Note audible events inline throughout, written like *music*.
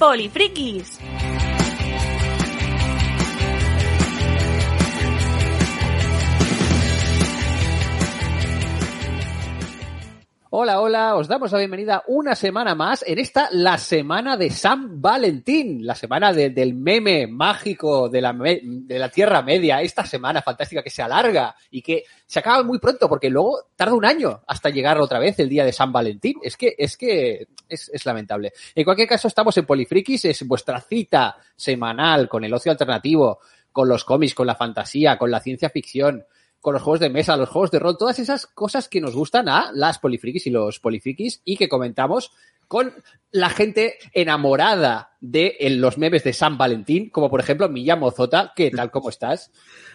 Polifrikis. Hola, hola, os damos la bienvenida una semana más en esta, la semana de San Valentín, la semana de- del meme mágico de la, de la Tierra Media, esta semana fantástica que se alarga y que se acaba muy pronto porque luego tarda un año hasta llegar otra vez el día de San Valentín. Es que, es que es, es lamentable. En cualquier caso, estamos en Polifrikis, es vuestra cita semanal con el ocio alternativo, con los cómics, con la fantasía, con la ciencia ficción, con los juegos de mesa, los juegos de rol, todas esas cosas que nos gustan a las polifrikis y los polifrikis y que comentamos con la gente enamorada de los memes de San Valentín, como por ejemplo Milla Mozota. ¿Qué tal? ¿Cómo estás?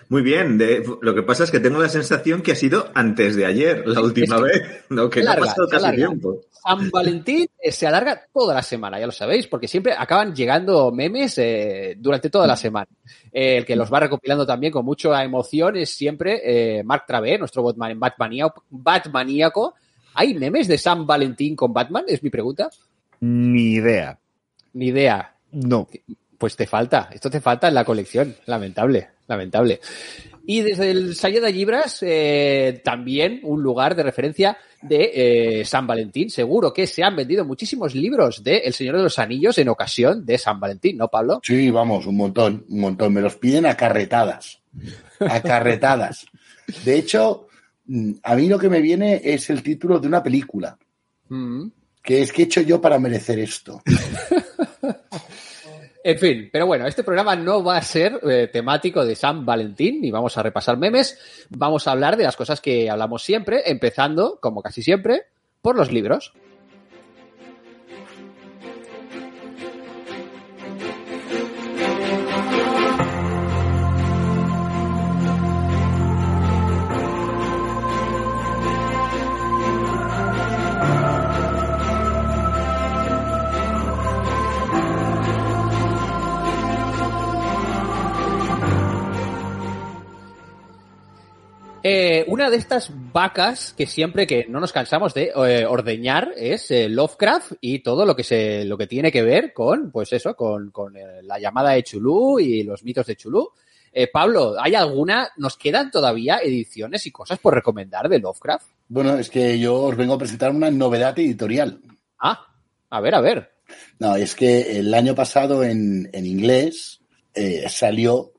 Muy bien, de- lo que pasa es que tengo la sensación que ha sido antes de ayer, la última que vez, no, que no ha pasado casi tiempo. San Valentín eh, se alarga toda la semana, ya lo sabéis, porque siempre acaban llegando memes eh, durante toda la semana. Eh, el que los va recopilando también con mucha emoción es siempre eh, Mark Travé, nuestro Batman, Batmaníaco. ¿Hay memes de San Valentín con Batman? Es mi pregunta. Ni idea. Ni idea. No. Pues te falta, esto te falta en la colección. Lamentable, lamentable. Y desde el Sayeda Libras, eh, también un lugar de referencia de eh, San Valentín. Seguro que se han vendido muchísimos libros de El Señor de los Anillos en ocasión de San Valentín, ¿no, Pablo? Sí, vamos, un montón, un montón. Me los piden acarretadas. Acarretadas. De hecho, a mí lo que me viene es el título de una película, Mm. que es que he hecho yo para merecer esto. *laughs* En fin, pero bueno, este programa no va a ser eh, temático de San Valentín ni vamos a repasar memes. Vamos a hablar de las cosas que hablamos siempre, empezando, como casi siempre, por los libros. Eh, una de estas vacas que siempre que no nos cansamos de eh, ordeñar es eh, Lovecraft y todo lo que se lo que tiene que ver con pues eso con, con la llamada de Chulú y los mitos de Chulú. Eh, Pablo, ¿hay alguna? ¿Nos quedan todavía ediciones y cosas por recomendar de Lovecraft? Bueno, es que yo os vengo a presentar una novedad editorial. Ah, a ver, a ver. No, es que el año pasado en, en inglés eh, salió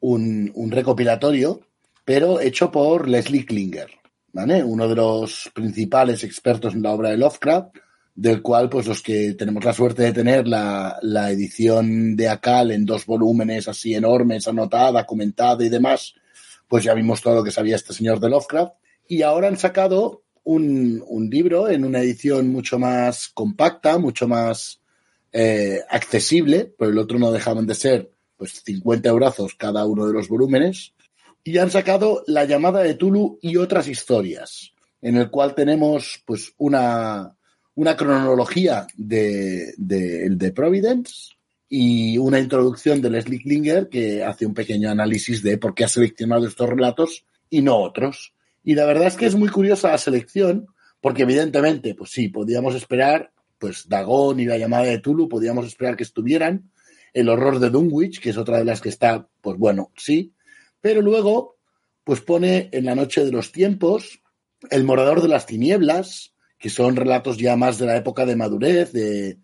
un, un recopilatorio, pero hecho por Leslie Klinger, ¿vale? Uno de los principales expertos en la obra de Lovecraft, del cual, pues los que tenemos la suerte de tener la, la edición de Acal en dos volúmenes así enormes, anotada, comentada y demás, pues ya vimos todo lo que sabía este señor de Lovecraft. Y ahora han sacado un, un libro en una edición mucho más compacta, mucho más eh, accesible, pero el otro no dejaban de ser pues 50 eurazos cada uno de los volúmenes, y han sacado La llamada de Tulu y otras historias, en el cual tenemos pues una, una cronología de, de, Providence y una introducción de Leslie Klinger que hace un pequeño análisis de por qué ha seleccionado estos relatos y no otros. Y la verdad es que es muy curiosa la selección, porque evidentemente, pues sí, podíamos esperar, pues Dagón y la llamada de Tulu, podíamos esperar que estuvieran, el horror de Dunwich, que es otra de las que está, pues bueno, sí, pero luego, pues pone en la noche de los tiempos, el morador de las tinieblas, que son relatos ya más de la época de madurez, de,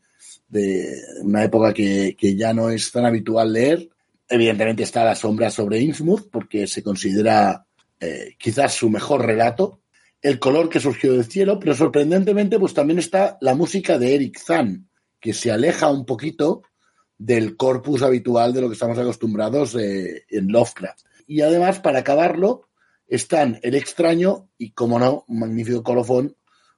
de una época que, que, ya no es tan habitual leer. Evidentemente está La sombra sobre Innsmouth, porque se considera eh, quizás su mejor relato. El color que surgió del cielo, pero sorprendentemente pues también está la música de Eric Zahn, que se aleja un poquito del corpus habitual de lo que estamos acostumbrados eh, en Lovecraft. Y además, para acabarlo, están El extraño y, como no, un magnífico colofón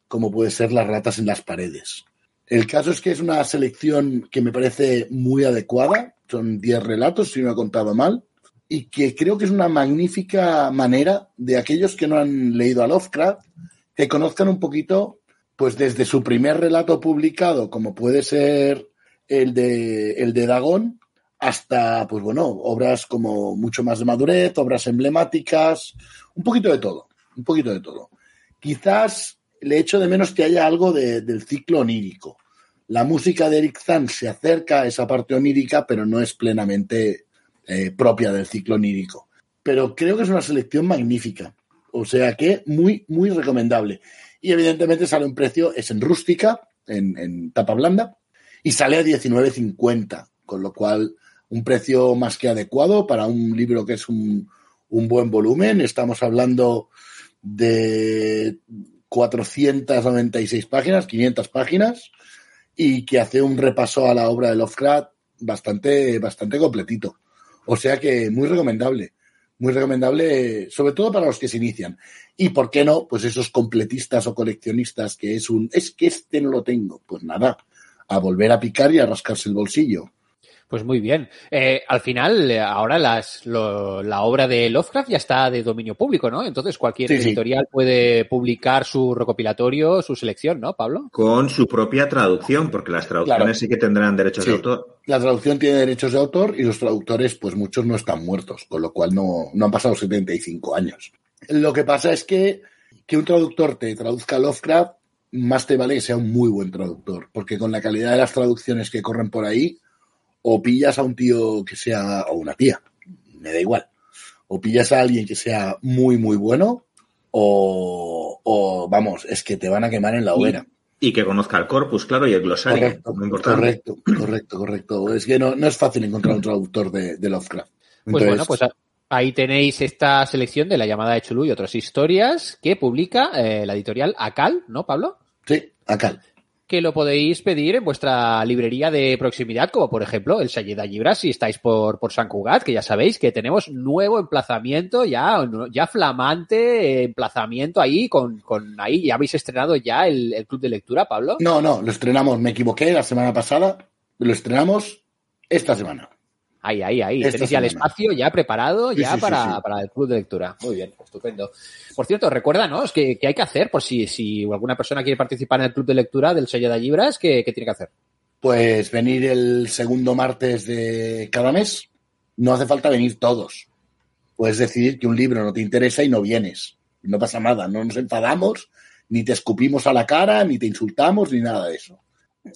como puede ser Las ratas en las paredes. El caso es que es una selección que me parece muy adecuada, son 10 relatos, si no he contado mal, y que creo que es una magnífica manera de aquellos que no han leído a Lovecraft que conozcan un poquito, pues desde su primer relato publicado, como puede ser el de, el de Dagón, hasta, pues bueno, obras como mucho más de madurez, obras emblemáticas, un poquito de todo, un poquito de todo. Quizás le echo de menos que haya algo de- del ciclo onírico. La música de Eric Zahn se acerca a esa parte onírica, pero no es plenamente eh, propia del ciclo onírico. Pero creo que es una selección magnífica. O sea que muy, muy recomendable. Y evidentemente sale un precio, es en rústica, en, en tapa blanda, y sale a 19.50, con lo cual un precio más que adecuado para un libro que es un, un buen volumen. Estamos hablando de 496 páginas, 500 páginas, y que hace un repaso a la obra de Lovecraft bastante, bastante completito. O sea que muy recomendable, muy recomendable, sobre todo para los que se inician. Y por qué no, pues esos completistas o coleccionistas que es un, es que este no lo tengo, pues nada, a volver a picar y a rascarse el bolsillo. Pues muy bien. Eh, al final, ahora las, lo- la obra de Lovecraft ya está de dominio público, ¿no? Entonces cualquier Sí, sí. editorial puede publicar su recopilatorio, su selección, ¿no, Pablo? Con su propia traducción, porque las traducciones Claro. sí que tendrán derechos Sí. de autor. La traducción tiene derechos de autor y los traductores, pues muchos no están muertos, con lo cual no, no han pasado 75 años. Lo que pasa es que que un traductor te traduzca Lovecraft, más te vale que sea un muy buen traductor, porque con la calidad de las traducciones que corren por ahí, o pillas a un tío que sea, o una tía, me da igual, o pillas a alguien que sea muy, muy bueno, o, o vamos, es que te van a quemar en la hoguera. Y que conozca el corpus, claro, y el glosario. Correcto, muy importante. correcto, correcto, correcto. Es que no, no es fácil encontrar un traductor de, de Lovecraft. Pues bueno, pues a- ahí tenéis esta selección de la llamada de Chulú y otras historias que publica eh, la editorial Acal, ¿no, Pablo? Sí, acá. Que lo podéis pedir en vuestra librería de proximidad, como por ejemplo el Sayeda Libras, si estáis por, por San Cugat, que ya sabéis que tenemos nuevo emplazamiento, ya, ya flamante emplazamiento ahí, con, con ahí, ya habéis estrenado ya el, el club de lectura, Pablo. No, no, lo estrenamos, me equivoqué la semana pasada, lo estrenamos esta semana. Ahí, ahí, ahí. Esta Tenéis ya el espacio ya preparado Sí, ya sí, para, sí. para el club de lectura. Muy bien, estupendo. Por cierto, recuérdanos que, que hay que hacer por si, si alguna persona quiere participar en el club de lectura del sello de Libras, ¿qué, qué tiene que hacer? Pues venir el segundo martes de cada mes, no hace falta venir todos. Puedes decidir que un libro no te interesa y no vienes. No pasa nada, no nos enfadamos, ni te escupimos a la cara, ni te insultamos, ni nada de eso.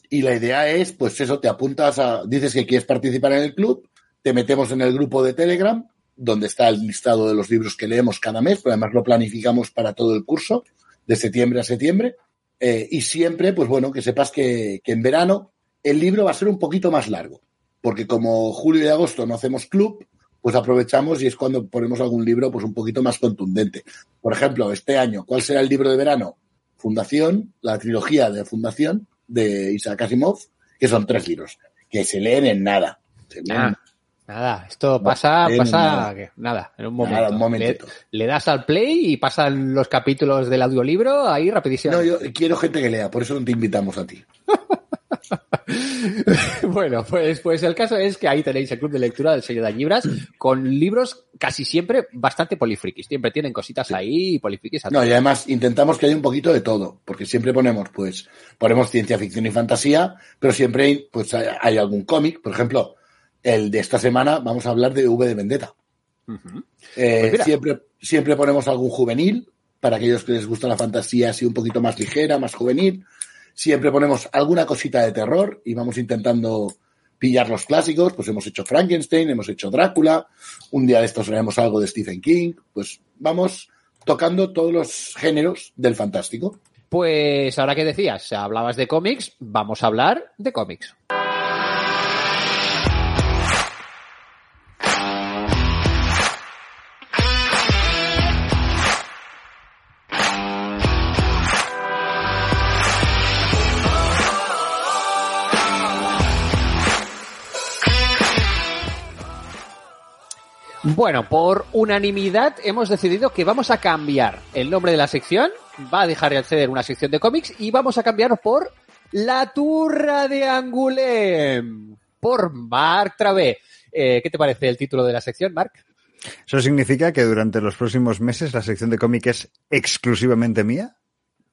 Y la idea es, pues eso, te apuntas a, dices que quieres participar en el club, te metemos en el grupo de Telegram, donde está el listado de los libros que leemos cada mes, pero además lo planificamos para todo el curso, de septiembre a septiembre. Eh, y siempre, pues bueno, que sepas que, en verano el libro va a ser un poquito más largo, porque como julio y agosto no hacemos club, pues aprovechamos y es cuando ponemos algún libro pues un poquito más contundente. Por ejemplo, este año, ¿cuál será el libro de verano? Fundación, la trilogía de Fundación de Isaac Asimov, que son tres libros, que se leen en nada. Ah, nada, esto pasa, pasa, nada. en un momento. Nada, un momentito. Le, le das al play y pasan los capítulos del audiolibro ahí rapidísimo. No, yo quiero gente que lea, por eso no te invitamos a ti. *laughs* bueno, pues, pues el caso es que ahí tenéis el club de lectura del sello de con libros casi siempre bastante polifrikis. Siempre tienen cositas ahí y polifrikis. a No, y además intentamos que haya un poquito de todo, porque siempre ponemos, pues, ponemos ciencia ficción y fantasía, pero siempre hay, pues, hay, hay algún cómic. Por ejemplo, el de esta semana vamos a hablar de V de Vendetta. Eh, Pues siempre, siempre ponemos algún juvenil, para aquellos que les gusta la fantasía así un poquito más ligera, más juvenil. Siempre ponemos alguna cosita de terror y vamos intentando pillar los clásicos. Pues hemos hecho Frankenstein, hemos hecho Drácula, un día de estos haremos algo de Stephen King. Pues vamos tocando todos los géneros del fantástico. Pues ahora que decías, hablabas de cómics, vamos a hablar de cómics. Bueno, por unanimidad hemos decidido que vamos a cambiar el nombre de la sección. Va a dejar de ser una sección de cómics y vamos a cambiarlo por La Turra de Angulem. Por Mark Travé. Eh, ¿Qué te parece el título de la sección, Mark? ¿Eso significa que durante los próximos meses la sección de cómic es exclusivamente mía?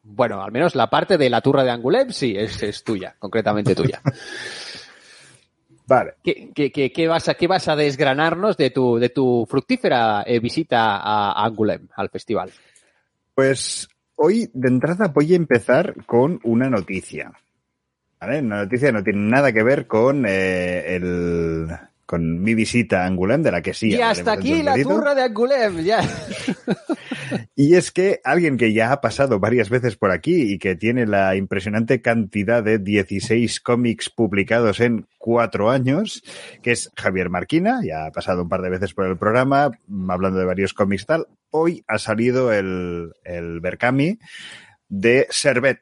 Bueno, al menos la parte de la turra de Angulem sí, es, es tuya, concretamente tuya. *laughs* Vale. ¿Qué, qué, qué, qué vas a, ¿Qué vas a desgranarnos de tu, de tu fructífera eh, visita a Angulem, al festival? Pues hoy de entrada voy a empezar con una noticia. ¿Vale? Una noticia que no tiene nada que ver con eh, el con mi visita a Angulem, de la que sí. Y hasta aquí la turra de Angulem, ya. *laughs* Y es que alguien que ya ha pasado varias veces por aquí y que tiene la impresionante cantidad de 16 cómics publicados en cuatro años, que es Javier Marquina, ya ha pasado un par de veces por el programa, mm, hablando de varios cómics tal. Hoy ha salido el, el Berkami de Servet,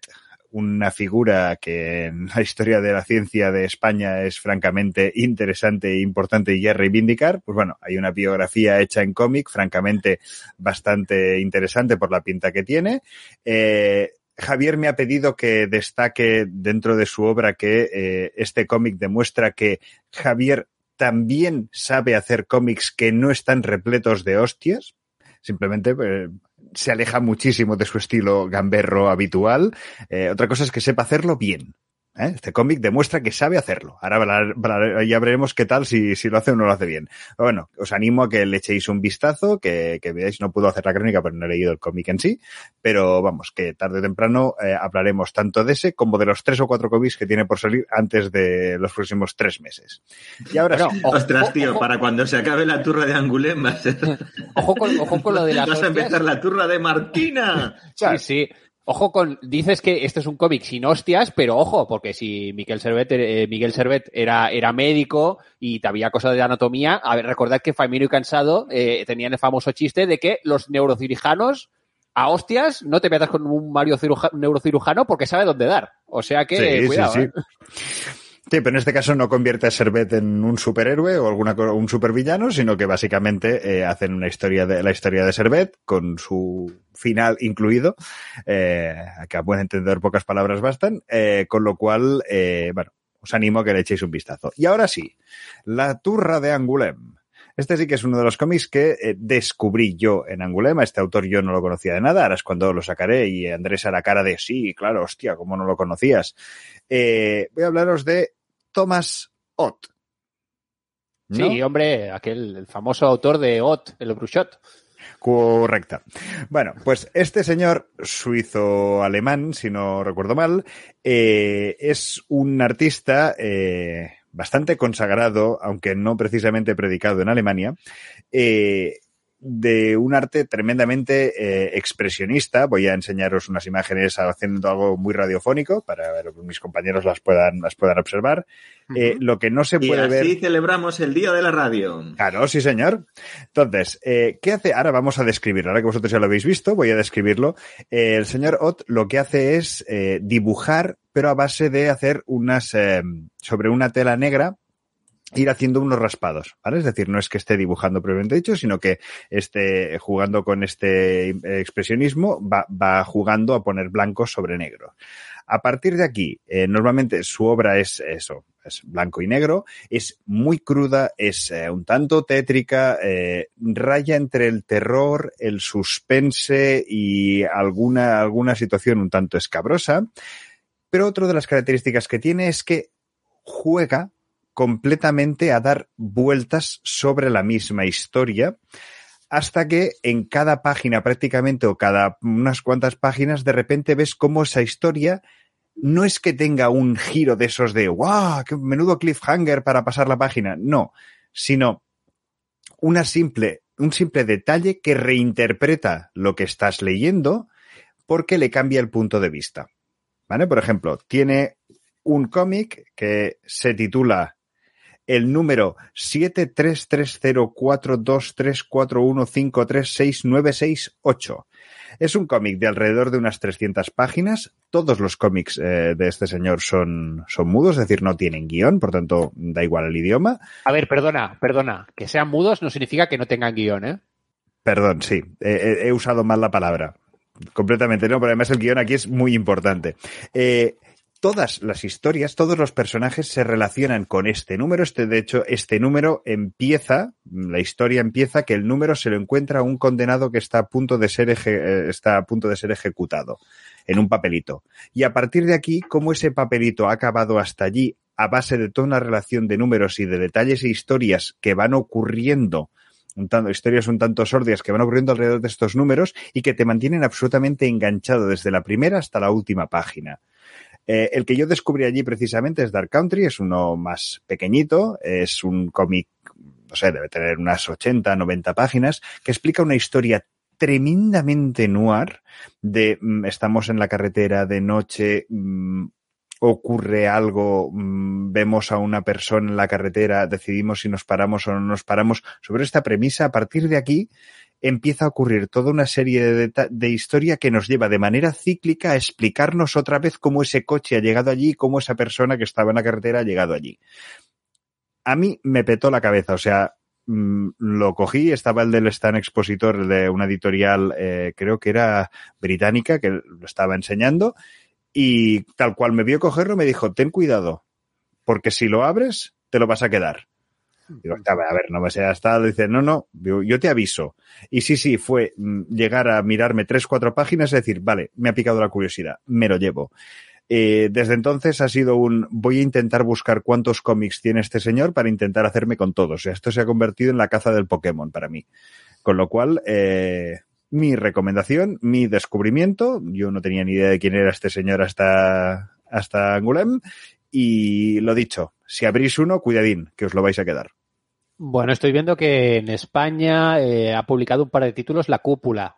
una figura que en la historia de la ciencia de España es francamente interesante e importante y a reivindicar. Pues bueno, hay una biografía hecha en cómic, francamente bastante interesante por la pinta que tiene. Eh, Javier me ha pedido que destaque dentro de su obra que eh, este cómic demuestra que Javier también sabe hacer cómics que no están repletos de hostias. Simplemente eh, se aleja muchísimo de su estilo gamberro habitual. Eh, otra cosa es que sepa hacerlo bien. ¿Eh? Este cómic demuestra que sabe hacerlo. Ahora ya veremos qué tal si, si lo hace o no lo hace bien. Pero bueno, os animo a que le echéis un vistazo, que, que veáis, no puedo hacer la crónica, pero no he leído el cómic en sí. Pero vamos, que tarde o temprano eh, hablaremos tanto de ese como de los tres o cuatro cómics que tiene por salir antes de los próximos tres meses. Y ahora Bueno, sí, ojo- Ostras, tío, ojo- para cuando se acabe la turra de Angulem va a ser... Ojo con, ojo con lo de las *laughs* Vas a empezar la turra de Martina. Sí, sí. Ojo con, dices que este es un cómic sin hostias, pero ojo, porque si Miguel Servet, eh, Miguel Servet era, era médico y te había cosas de anatomía, a ver, recordad que Famino y Cansado eh, tenían el famoso chiste de que los neurocirujanos a hostias no te metas con un Mario ciruja- neurocirujano porque sabe dónde dar. O sea que, Sí, sí, cuidado, sí. ¿eh? Sí, pero en este caso no convierte a Servet en un superhéroe o alguna un supervillano, sino que básicamente eh, hacen una historia de la historia de Servet con su final incluido, eh, que a buen entender pocas palabras bastan, eh, con lo cual, eh, bueno, os animo a que le echéis un vistazo. Y ahora sí, La Turra de Angulem. Este sí que es uno de los cómics que eh, descubrí yo en Angulem. A este autor yo no lo conocía de nada. Ahora es cuando lo sacaré y Andrés la cara de sí, claro, hostia, ¿cómo no lo conocías? Eh, voy a hablaros de Thomas Ott. ¿No? Sí, hombre, aquel el famoso autor de Ot, el Bruchot. Correcta. Bueno, pues este señor suizo-alemán, si no recuerdo mal, eh, es un artista eh, bastante consagrado, aunque no precisamente predicado en Alemania, eh, de un arte tremendamente eh, expresionista. Voy a enseñaros unas imágenes haciendo algo muy radiofónico para que mis compañeros las puedan, las puedan observar. Eh, lo que no se Y puede así ver. celebramos el Día de la Radio. Claro, sí, señor. Entonces, eh, ¿qué hace? Ahora vamos a describirlo. Ahora que vosotros ya lo habéis visto, voy a describirlo. Eh, el señor Ott lo que hace es eh, dibujar, pero a base de hacer unas, eh, sobre una tela negra, ir haciendo unos raspados, ¿vale? Es decir, no es que esté dibujando previamente dicho, sino que esté jugando con este eh, expresionismo, va, va jugando a poner blanco sobre negro. A partir de aquí, eh, normalmente su obra es eso, es blanco y negro, es muy cruda, es eh, un tanto tétrica, raya entre el terror, el suspense y alguna, alguna situación un tanto escabrosa. Pero otra de las características que tiene es que juega completamente a dar vueltas sobre la misma historia hasta que en cada página prácticamente o cada unas cuantas páginas de repente ves cómo esa historia no es que tenga un giro de esos de ¡guau! ¡Qué menudo cliffhanger para pasar la página! No, sino una simple, un simple detalle que reinterpreta lo que estás leyendo porque le cambia el punto de vista. ¿Vale? Por ejemplo, tiene un cómic que se titula el número 733042341536968. Es un cómic de alrededor de unas 300 páginas. Todos los cómics eh, de este señor son, son mudos, es decir, no tienen guion, por tanto, da igual el idioma. A ver, perdona, perdona. Que sean mudos no significa que no tengan guion, ¿eh? Perdón, sí, he, he usado mal la palabra. Completamente, no, pero además el guion aquí es muy importante. Eh, todas las historias, todos los personajes se relacionan con este número. Este, de hecho, este número empieza, la historia empieza que el número se lo encuentra un condenado que está a punto de ser, eh, está a punto de ser ejecutado en un papelito. Y a partir de aquí, como ese papelito ha acabado hasta allí a base de toda una relación de números y de detalles e historias que van ocurriendo tanto, historias un tanto sordias que van ocurriendo alrededor de estos números y que te mantienen absolutamente enganchado desde la primera hasta la última página. Eh, el que yo descubrí allí precisamente es Dark Country, es uno más pequeñito, es un cómic, no sé, debe tener unas 80, 90 páginas, que explica una historia tremendamente noir de mm, estamos en la carretera de noche, mm, ocurre algo, mmm, vemos a una persona en la carretera, decidimos si nos paramos o no nos paramos. Sobre esta premisa, a partir de aquí, empieza a ocurrir toda una serie de, de, historia que nos lleva de manera cíclica a explicarnos otra vez cómo ese coche ha llegado allí, cómo esa persona que estaba en la carretera ha llegado allí. A mí me petó la cabeza, o sea, mmm, lo cogí, estaba el del Stan Expositor de una editorial, eh, creo que era británica, que lo estaba enseñando, y tal cual me vio cogerlo, me dijo, ten cuidado, porque si lo abres, te lo vas a quedar. Digo, a ver, no me sea hasta, dice, no, no, yo te aviso. Y sí, sí, fue llegar a mirarme tres, cuatro páginas y decir, vale, me ha picado la curiosidad, me lo llevo. Eh, desde entonces ha sido un, voy a intentar buscar cuántos cómics tiene este señor para intentar hacerme con todos. Esto se ha convertido en la caza del Pokémon para mí. Con lo cual, eh, mi recomendación, mi descubrimiento. Yo no tenía ni idea de quién era este señor hasta, hasta Angulem. Y lo dicho, si abrís uno, cuidadín, que os lo vais a quedar. Bueno, estoy viendo que en España eh, ha publicado un par de títulos La Cúpula,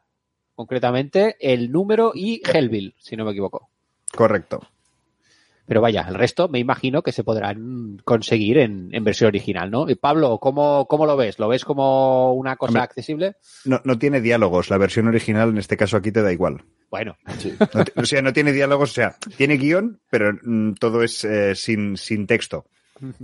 concretamente El Número y Hellville, si no me equivoco. Correcto. Pero vaya, el resto me imagino que se podrán conseguir en, en versión original, ¿no? Y Pablo, ¿cómo, ¿cómo, lo ves? ¿Lo ves como una cosa Hombre, accesible? No, no tiene diálogos. La versión original, en este caso aquí, te da igual. Bueno. Sí. No, o sea, no tiene diálogos, o sea, tiene guion, pero mm, todo es eh, sin, sin texto.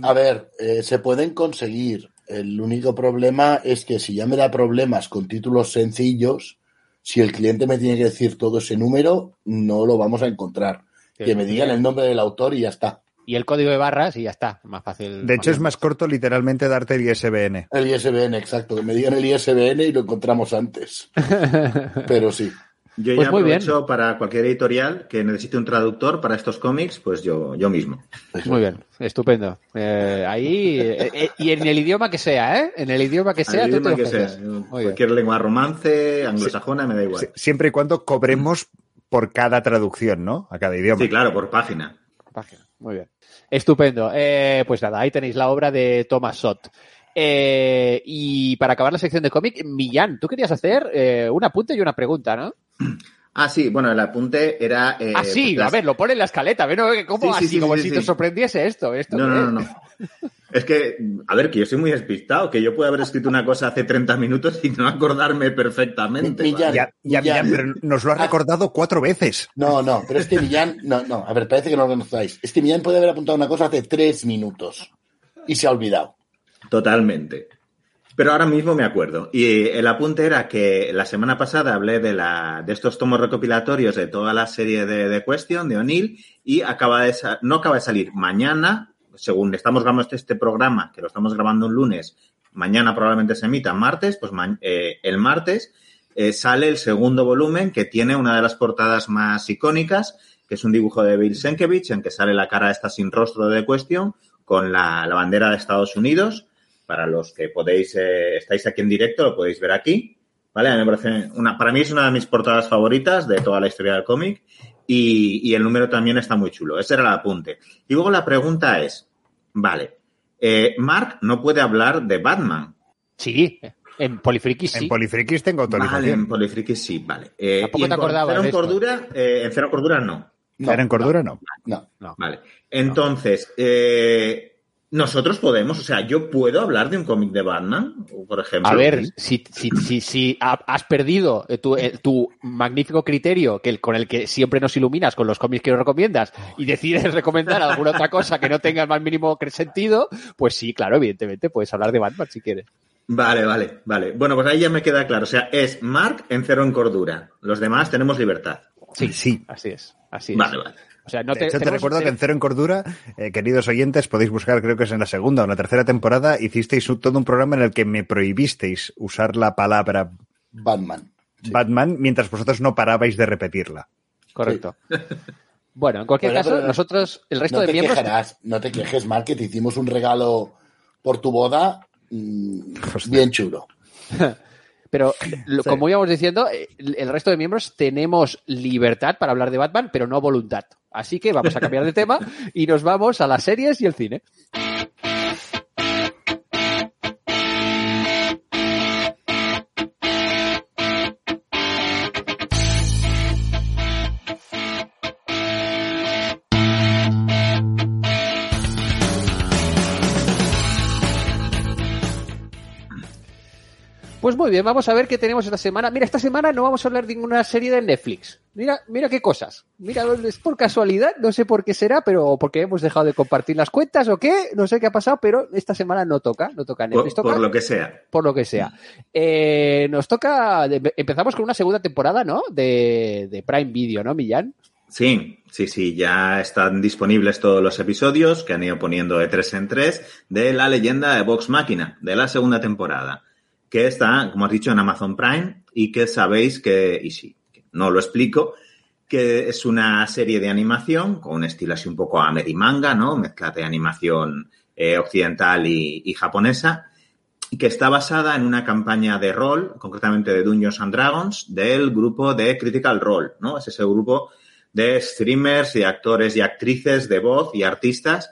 A ver, eh, se pueden conseguir. El único problema es que si ya me da problemas con títulos sencillos, si el cliente me tiene que decir todo ese número, no lo vamos a encontrar. Que me digan el nombre del autor y ya está. Y el código de barras y ya está, más fácil. De hecho, es más corto literalmente darte el ISBN. El ISBN, exacto. Que me digan el ISBN y lo encontramos antes. *laughs* Pero sí. Yo pues ya aprovecho bien. para cualquier editorial que necesite un traductor para estos cómics, pues yo, yo mismo. Muy bien, estupendo. Eh, ahí, eh, eh, y en el idioma que sea, ¿eh? En el idioma que sea, el tú idioma te que sea. Cualquier bien. lengua romance, anglosajona, sí. me da igual. Siempre y cuando cobremos por cada traducción, ¿no? A cada idioma. Sí, claro, por página. Página, muy bien. Estupendo. Eh, pues nada, ahí tenéis la obra de Thomas Sott. Eh, y para acabar la sección de cómic, Millán, tú querías hacer eh, un apunte y una pregunta, ¿no? Ah, sí, bueno, el apunte era. Eh, ah, sí, pues a ver, lo pone en la escaleta, ¿no? ¿Cómo Sí, sí, así? sí, como sí, si sí. te sorprendiese esto. esto No, ¿qué no, no, es? no. Es que, a ver, que yo soy muy despistado, que yo puedo haber escrito una cosa hace 30 minutos y no acordarme perfectamente. Millán, ¿vale? Ya, ya, Millán. Millán, pero nos lo ha recordado cuatro veces. No, no, pero este Millán, no, no, a ver, parece que no lo conocéis. Este Millán puede haber apuntado una cosa hace tres minutos y se ha olvidado. Totalmente. Pero ahora mismo me acuerdo. Y el apunte era que la semana pasada hablé de, la, de estos tomos recopilatorios de toda la serie de, de Question, de O'Neill, y acaba de no acaba de salir mañana, según estamos grabando este, este programa, que lo estamos grabando un lunes, mañana probablemente se emita martes, pues eh, el martes eh, sale el segundo volumen que tiene una de las portadas más icónicas, que es un dibujo de Bill Sienkiewicz en que sale la cara esta sin rostro de Question con la, la bandera de Estados Unidos. Para los que podéis, eh, estáis aquí en directo, lo podéis ver aquí. ¿Vale? A mí me parece una, para mí es una de mis portadas favoritas de toda la historia del cómic y, y el número también está muy chulo. Ese era el apunte. Y luego la pregunta es, vale, eh, Mark no puede hablar de Batman. Sí, en Polifriki sí. En Polifrikis tengo Vale, en autorización. Polifriki sí, vale. Eh, Tampoco te acordabas en. Cordura, eh, en Cero Cordura no. No, en Cordura, no. No. No. Vale. Entonces, eh, nosotros podemos, o sea, yo puedo hablar de un cómic de Batman, por ejemplo. A ver, si, si, si, si ha- has perdido eh, tu, eh, tu magnífico criterio que el- con el que siempre nos iluminas con los cómics que nos recomiendas y decides *laughs* recomendar alguna otra cosa que no tenga el más mínimo sentido, pues sí, claro, evidentemente puedes hablar de Batman si quieres. Vale, vale, vale. Bueno, pues ahí ya me queda claro. O sea, es Mark en cero en cordura. Los demás tenemos libertad. Sí, Sí. así es. Así es. Vale, vale. O sea, no De hecho, te tenemos- recuerdo que en Cero en Cordura, eh, queridos oyentes, podéis buscar, creo que es en la segunda o en la tercera temporada, hicisteis un- todo un programa en el que me prohibisteis usar la palabra Batman. Batman mientras vosotros no parabais de repetirla. Correcto. *laughs* Bueno, en cualquier Bueno, caso, pero nosotros, el resto no de te miembros. quejarás, no te quejes, Mark, que te hicimos un regalo por tu boda mm, Hostia. bien chulo. *laughs* Pero, lo- como íbamos diciendo, eh, el el resto de miembros tenemos libertad para hablar de Batman, pero no voluntad. Así que vamos a cambiar de tema y nos vamos a las series y el cine. Pues muy bien, vamos a ver qué tenemos esta semana. Mira, esta semana no vamos a hablar de ninguna serie de Netflix. Mira, mira qué cosas. Mira, es por casualidad, no sé por qué será, pero porque hemos dejado de compartir las cuentas o qué, no sé qué ha pasado, pero esta semana no toca, no toca Por, Netflix, toca por lo que sea. por lo que sea. Eh, nos toca, empezamos con una segunda temporada, ¿no? De, de Prime Video, ¿no, Millán? Sí, sí, sí, ya están disponibles todos los episodios que han ido poniendo de tres en tres de la leyenda de Vox Máquina, de la segunda temporada, que está, como has dicho, en Amazon Prime y que sabéis que, y sí, no lo explico, que es una serie de animación con un estilo así un poco amerimanga, ¿no? Mezcla de animación eh, occidental y, y japonesa, que está basada en una campaña de rol, concretamente de Dungeons and Dragons, del grupo de Critical Role, ¿no? Es ese grupo de streamers y actores y actrices de voz y artistas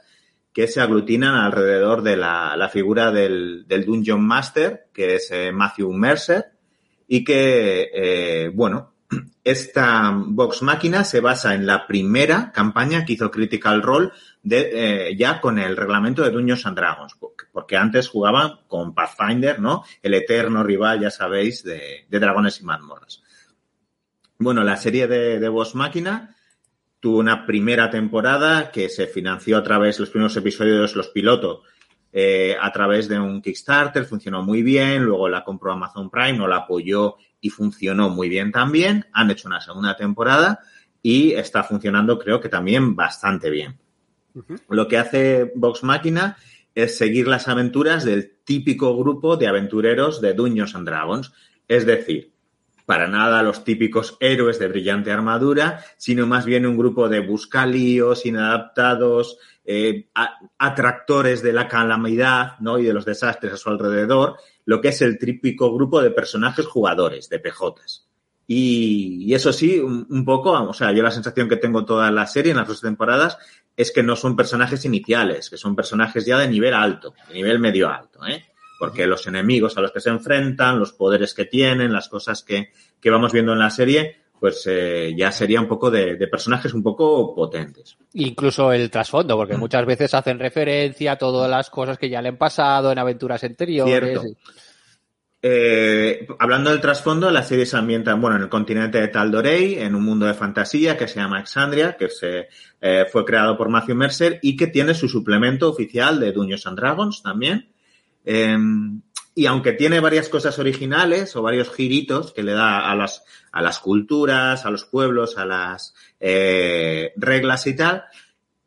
que se aglutinan alrededor de la, figura del, Dungeon Master, que es eh, Matthew Mercer, y que, eh, bueno, *clears throat* esta Vox Máquina se basa en la primera campaña que hizo Critical Role de, eh, ya con el reglamento de Dungeons and Dragons, porque, antes jugaban con Pathfinder, ¿no? El eterno rival, ya sabéis, de, de dragones y mazmorras. Bueno, la serie de, de Vox Máquina tuvo una primera temporada que se financió a través, los primeros episodios, los pilotos, eh, a través de un Kickstarter, funcionó muy bien, luego la compró Amazon Prime, no la apoyó y funcionó muy bien también. Han hecho una segunda temporada y está funcionando creo que también bastante bien. Lo que hace Vox Máquina es seguir las aventuras del típico grupo de aventureros de Dungeons and Dragons, es decir, para nada los típicos héroes de brillante armadura, sino más bien un grupo de buscalíos, inadaptados, eh, atractores de la calamidad ¿no? y de los desastres a su alrededor, lo que es el típico grupo de personajes jugadores, de PJs. Y, y eso sí, un, un poco, o sea, yo la sensación que tengo toda la serie en las dos temporadas es que no son personajes iniciales, que son personajes ya de nivel alto, de nivel medio alto, ¿eh? Porque los enemigos a los que se enfrentan, los poderes que tienen, las cosas que, que vamos viendo en la serie, pues eh, ya sería un poco de, de personajes un poco potentes. Incluso el trasfondo, porque muchas veces hacen referencia a todas las cosas que ya le han pasado en aventuras anteriores. Cierto. Eh, hablando del trasfondo, la serie se ambienta bueno, en el continente de Tal'Dorei, en un mundo de fantasía que se llama Exandria, que se, eh, fue creado por Matthew Mercer y que tiene su suplemento oficial de Dungeons and Dragons también. Eh, y aunque tiene varias cosas originales o varios giritos que le da a las, a las culturas, a los pueblos, a las eh, reglas y tal,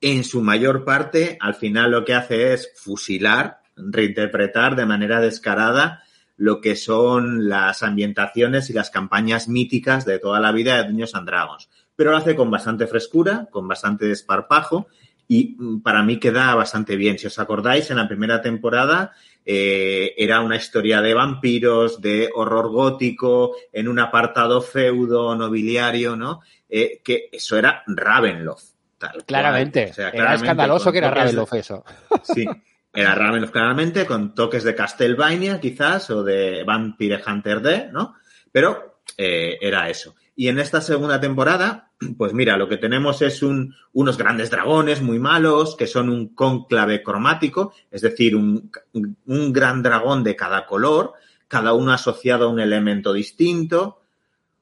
en su mayor parte, al final lo que hace es fusilar, reinterpretar de manera descarada lo que son las ambientaciones y las campañas míticas de toda la vida de Dungeons and Dragons. Pero lo hace con bastante frescura, con bastante desparpajo y mm, para mí queda bastante bien. Si os acordáis, en la primera temporada eh, era una historia de vampiros, de horror gótico, en un apartado feudo nobiliario, ¿no? Eh, que eso era Ravenloft. Tal. Claramente. O sea, Era escandaloso que era de- Ravenloft eso. *laughs* Sí, era Ravenloft claramente, con toques de Castlevania quizás, o de Vampire Hunter D, ¿no? Pero eh, era eso. Y en esta segunda temporada, pues mira, lo que tenemos es un, unos grandes dragones muy malos, que son un cónclave cromático, es decir, un, un gran dragón de cada color, cada uno asociado a un elemento distinto.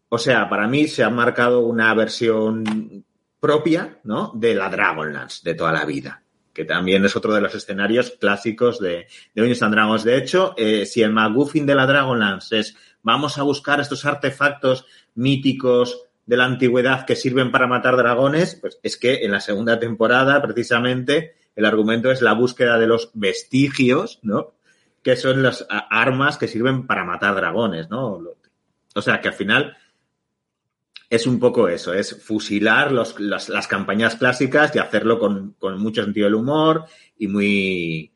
O sea, para mí se ha marcado una versión propia, ¿no? De la Dragonlance de toda la vida que también es otro de los escenarios clásicos de, de Dungeons and Dragons. De hecho, eh, si el McGuffin de la Dragonlance es vamos a buscar estos artefactos míticos de la antigüedad que sirven para matar dragones, pues es que en la segunda temporada, precisamente, el argumento es la búsqueda de los vestigios, ¿no? Que son las armas que sirven para matar dragones, ¿no? O sea, que al final es un poco eso, es fusilar las, las, campañas clásicas y hacerlo con, con, mucho sentido del humor y muy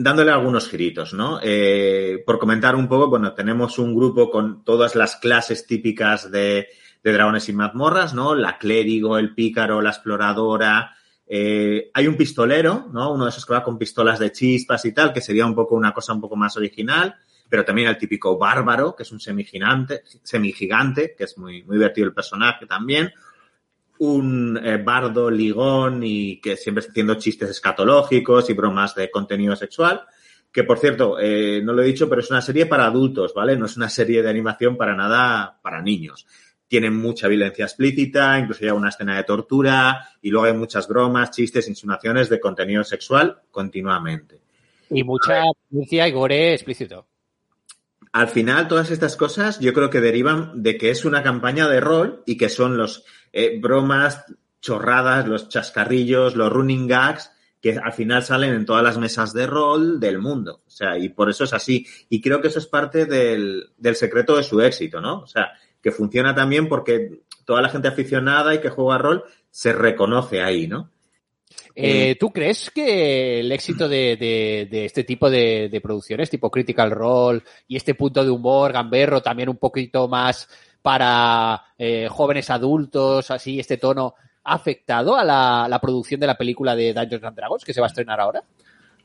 dándole algunos giritos, ¿no? Eh, por comentar un poco, bueno, tenemos un grupo con todas las clases típicas de, de dragones y mazmorras, ¿no? La clérigo, el pícaro, la exploradora. Eh, hay un pistolero, ¿no? Uno de esos que va con pistolas de chispas y tal, que sería un poco una cosa un poco más original pero también el típico bárbaro, que es un semigigante, semigigante que es muy, muy divertido el personaje también. Un eh, bardo ligón y que siempre está haciendo chistes escatológicos y bromas de contenido sexual. Que por cierto, eh, no lo he dicho, pero es una serie para adultos, ¿vale? No es una serie de animación para nada para niños. Tienen mucha violencia explícita, incluso hay una escena de tortura y luego hay muchas bromas, chistes, insinuaciones de contenido sexual continuamente. Y mucha violencia y gore explícito al final todas estas cosas yo creo que derivan de que es una campaña de rol y que son los eh, bromas, chorradas, los chascarrillos, los running gags que al final salen en todas las mesas de rol del mundo. O sea, y por eso es así. Y creo que eso es parte del, del secreto de su éxito, ¿no? O sea, que funciona también porque toda la gente aficionada y que juega rol se reconoce ahí, ¿no? Eh, ¿Tú crees que el éxito de, de, de este tipo de, de, producciones, tipo Critical Role y este punto de humor, gamberro, también un poquito más para eh, jóvenes adultos, así, este tono, ha afectado a la, la, producción de la película de Dungeons and Dragons que se va a estrenar ahora?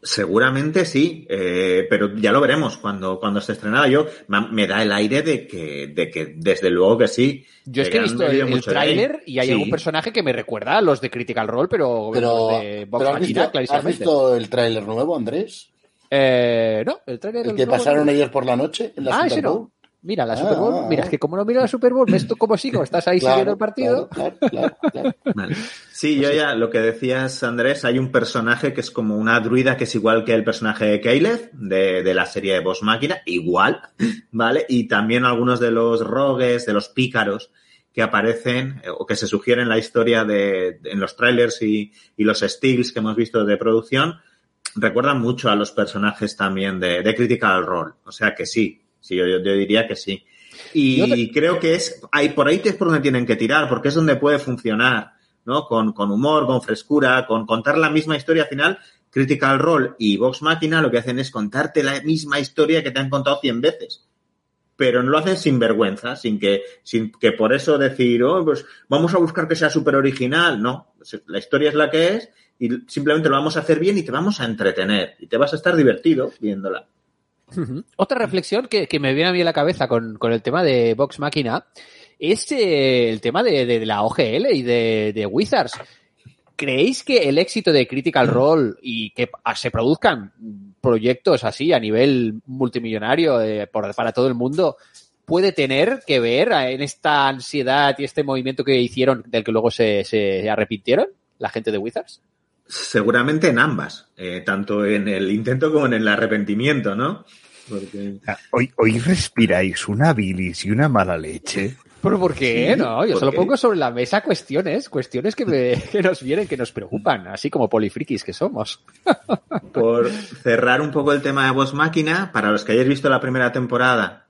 Seguramente sí, eh, pero ya lo veremos cuando, cuando esté estrenada. Yo me da el aire de que, de que desde luego que sí. Yo es que he visto el, el tráiler y hay sí. algún personaje que me recuerda a los de Critical Role, pero, pero de Box pero has, visto, ¿has visto el tráiler nuevo, Andrés? Eh, no, el tráiler. ¿El que nuevo, pasaron ayer por la noche en la ah, Super Bowl? No. Mira, la Super Bowl, ah, mira, es que como no miro la Super Bowl, ves tú cómo sigo, estás ahí claro, siguiendo el partido. Claro, claro, *laughs* vale. Sí, yo ya, lo que decías, Andrés, hay un personaje que es como una druida que es igual que el personaje de Caleb, de, de la serie de Boss Máquina, igual, *laughs* ¿vale? Y también algunos de los rogues, de los pícaros, que aparecen eh, o que se sugieren en la historia de, de en los trailers y, y, los stills que hemos visto de producción, recuerdan mucho a los personajes también de, de Critical Role. O sea que sí, Sí, yo, yo, diría que sí. Y te... creo que es, hay, por ahí es por donde tienen que tirar, porque es donde puede funcionar, ¿no? Con, con humor, con frescura, con contar la misma historia al final. Critical Role y Vox Máquina lo que hacen es contarte la misma historia que te han contado cien veces. Pero no lo hacen sin vergüenza, sin que, sin que por eso decir, oh, pues vamos a buscar que sea súper original. No, la historia es la que es y simplemente lo vamos a hacer bien y te vamos a entretener y te vas a estar divertido viéndola. Otra reflexión que, me viene a mí a la cabeza con, el tema de Vox Máquina es eh, el tema de, la OGL y de, Wizards. ¿Creéis que el éxito de Critical Role y que se produzcan proyectos así a nivel multimillonario eh, para todo el mundo puede tener que ver en esta ansiedad y este movimiento que hicieron del que luego se arrepintieron la gente de Wizards? Seguramente en ambas, eh, tanto en el intento como en el arrepentimiento, ¿no? Porque... Hoy, hoy respiráis una bilis y una mala leche. ¿Pero por qué? Sí, no, yo solo qué? pongo sobre la mesa cuestiones, cuestiones que, me, *laughs* que, nos vienen, que nos preocupan, así como polifrikis que somos. *laughs* Por cerrar un poco el tema de Voz Máquina, para los que hayáis visto la primera temporada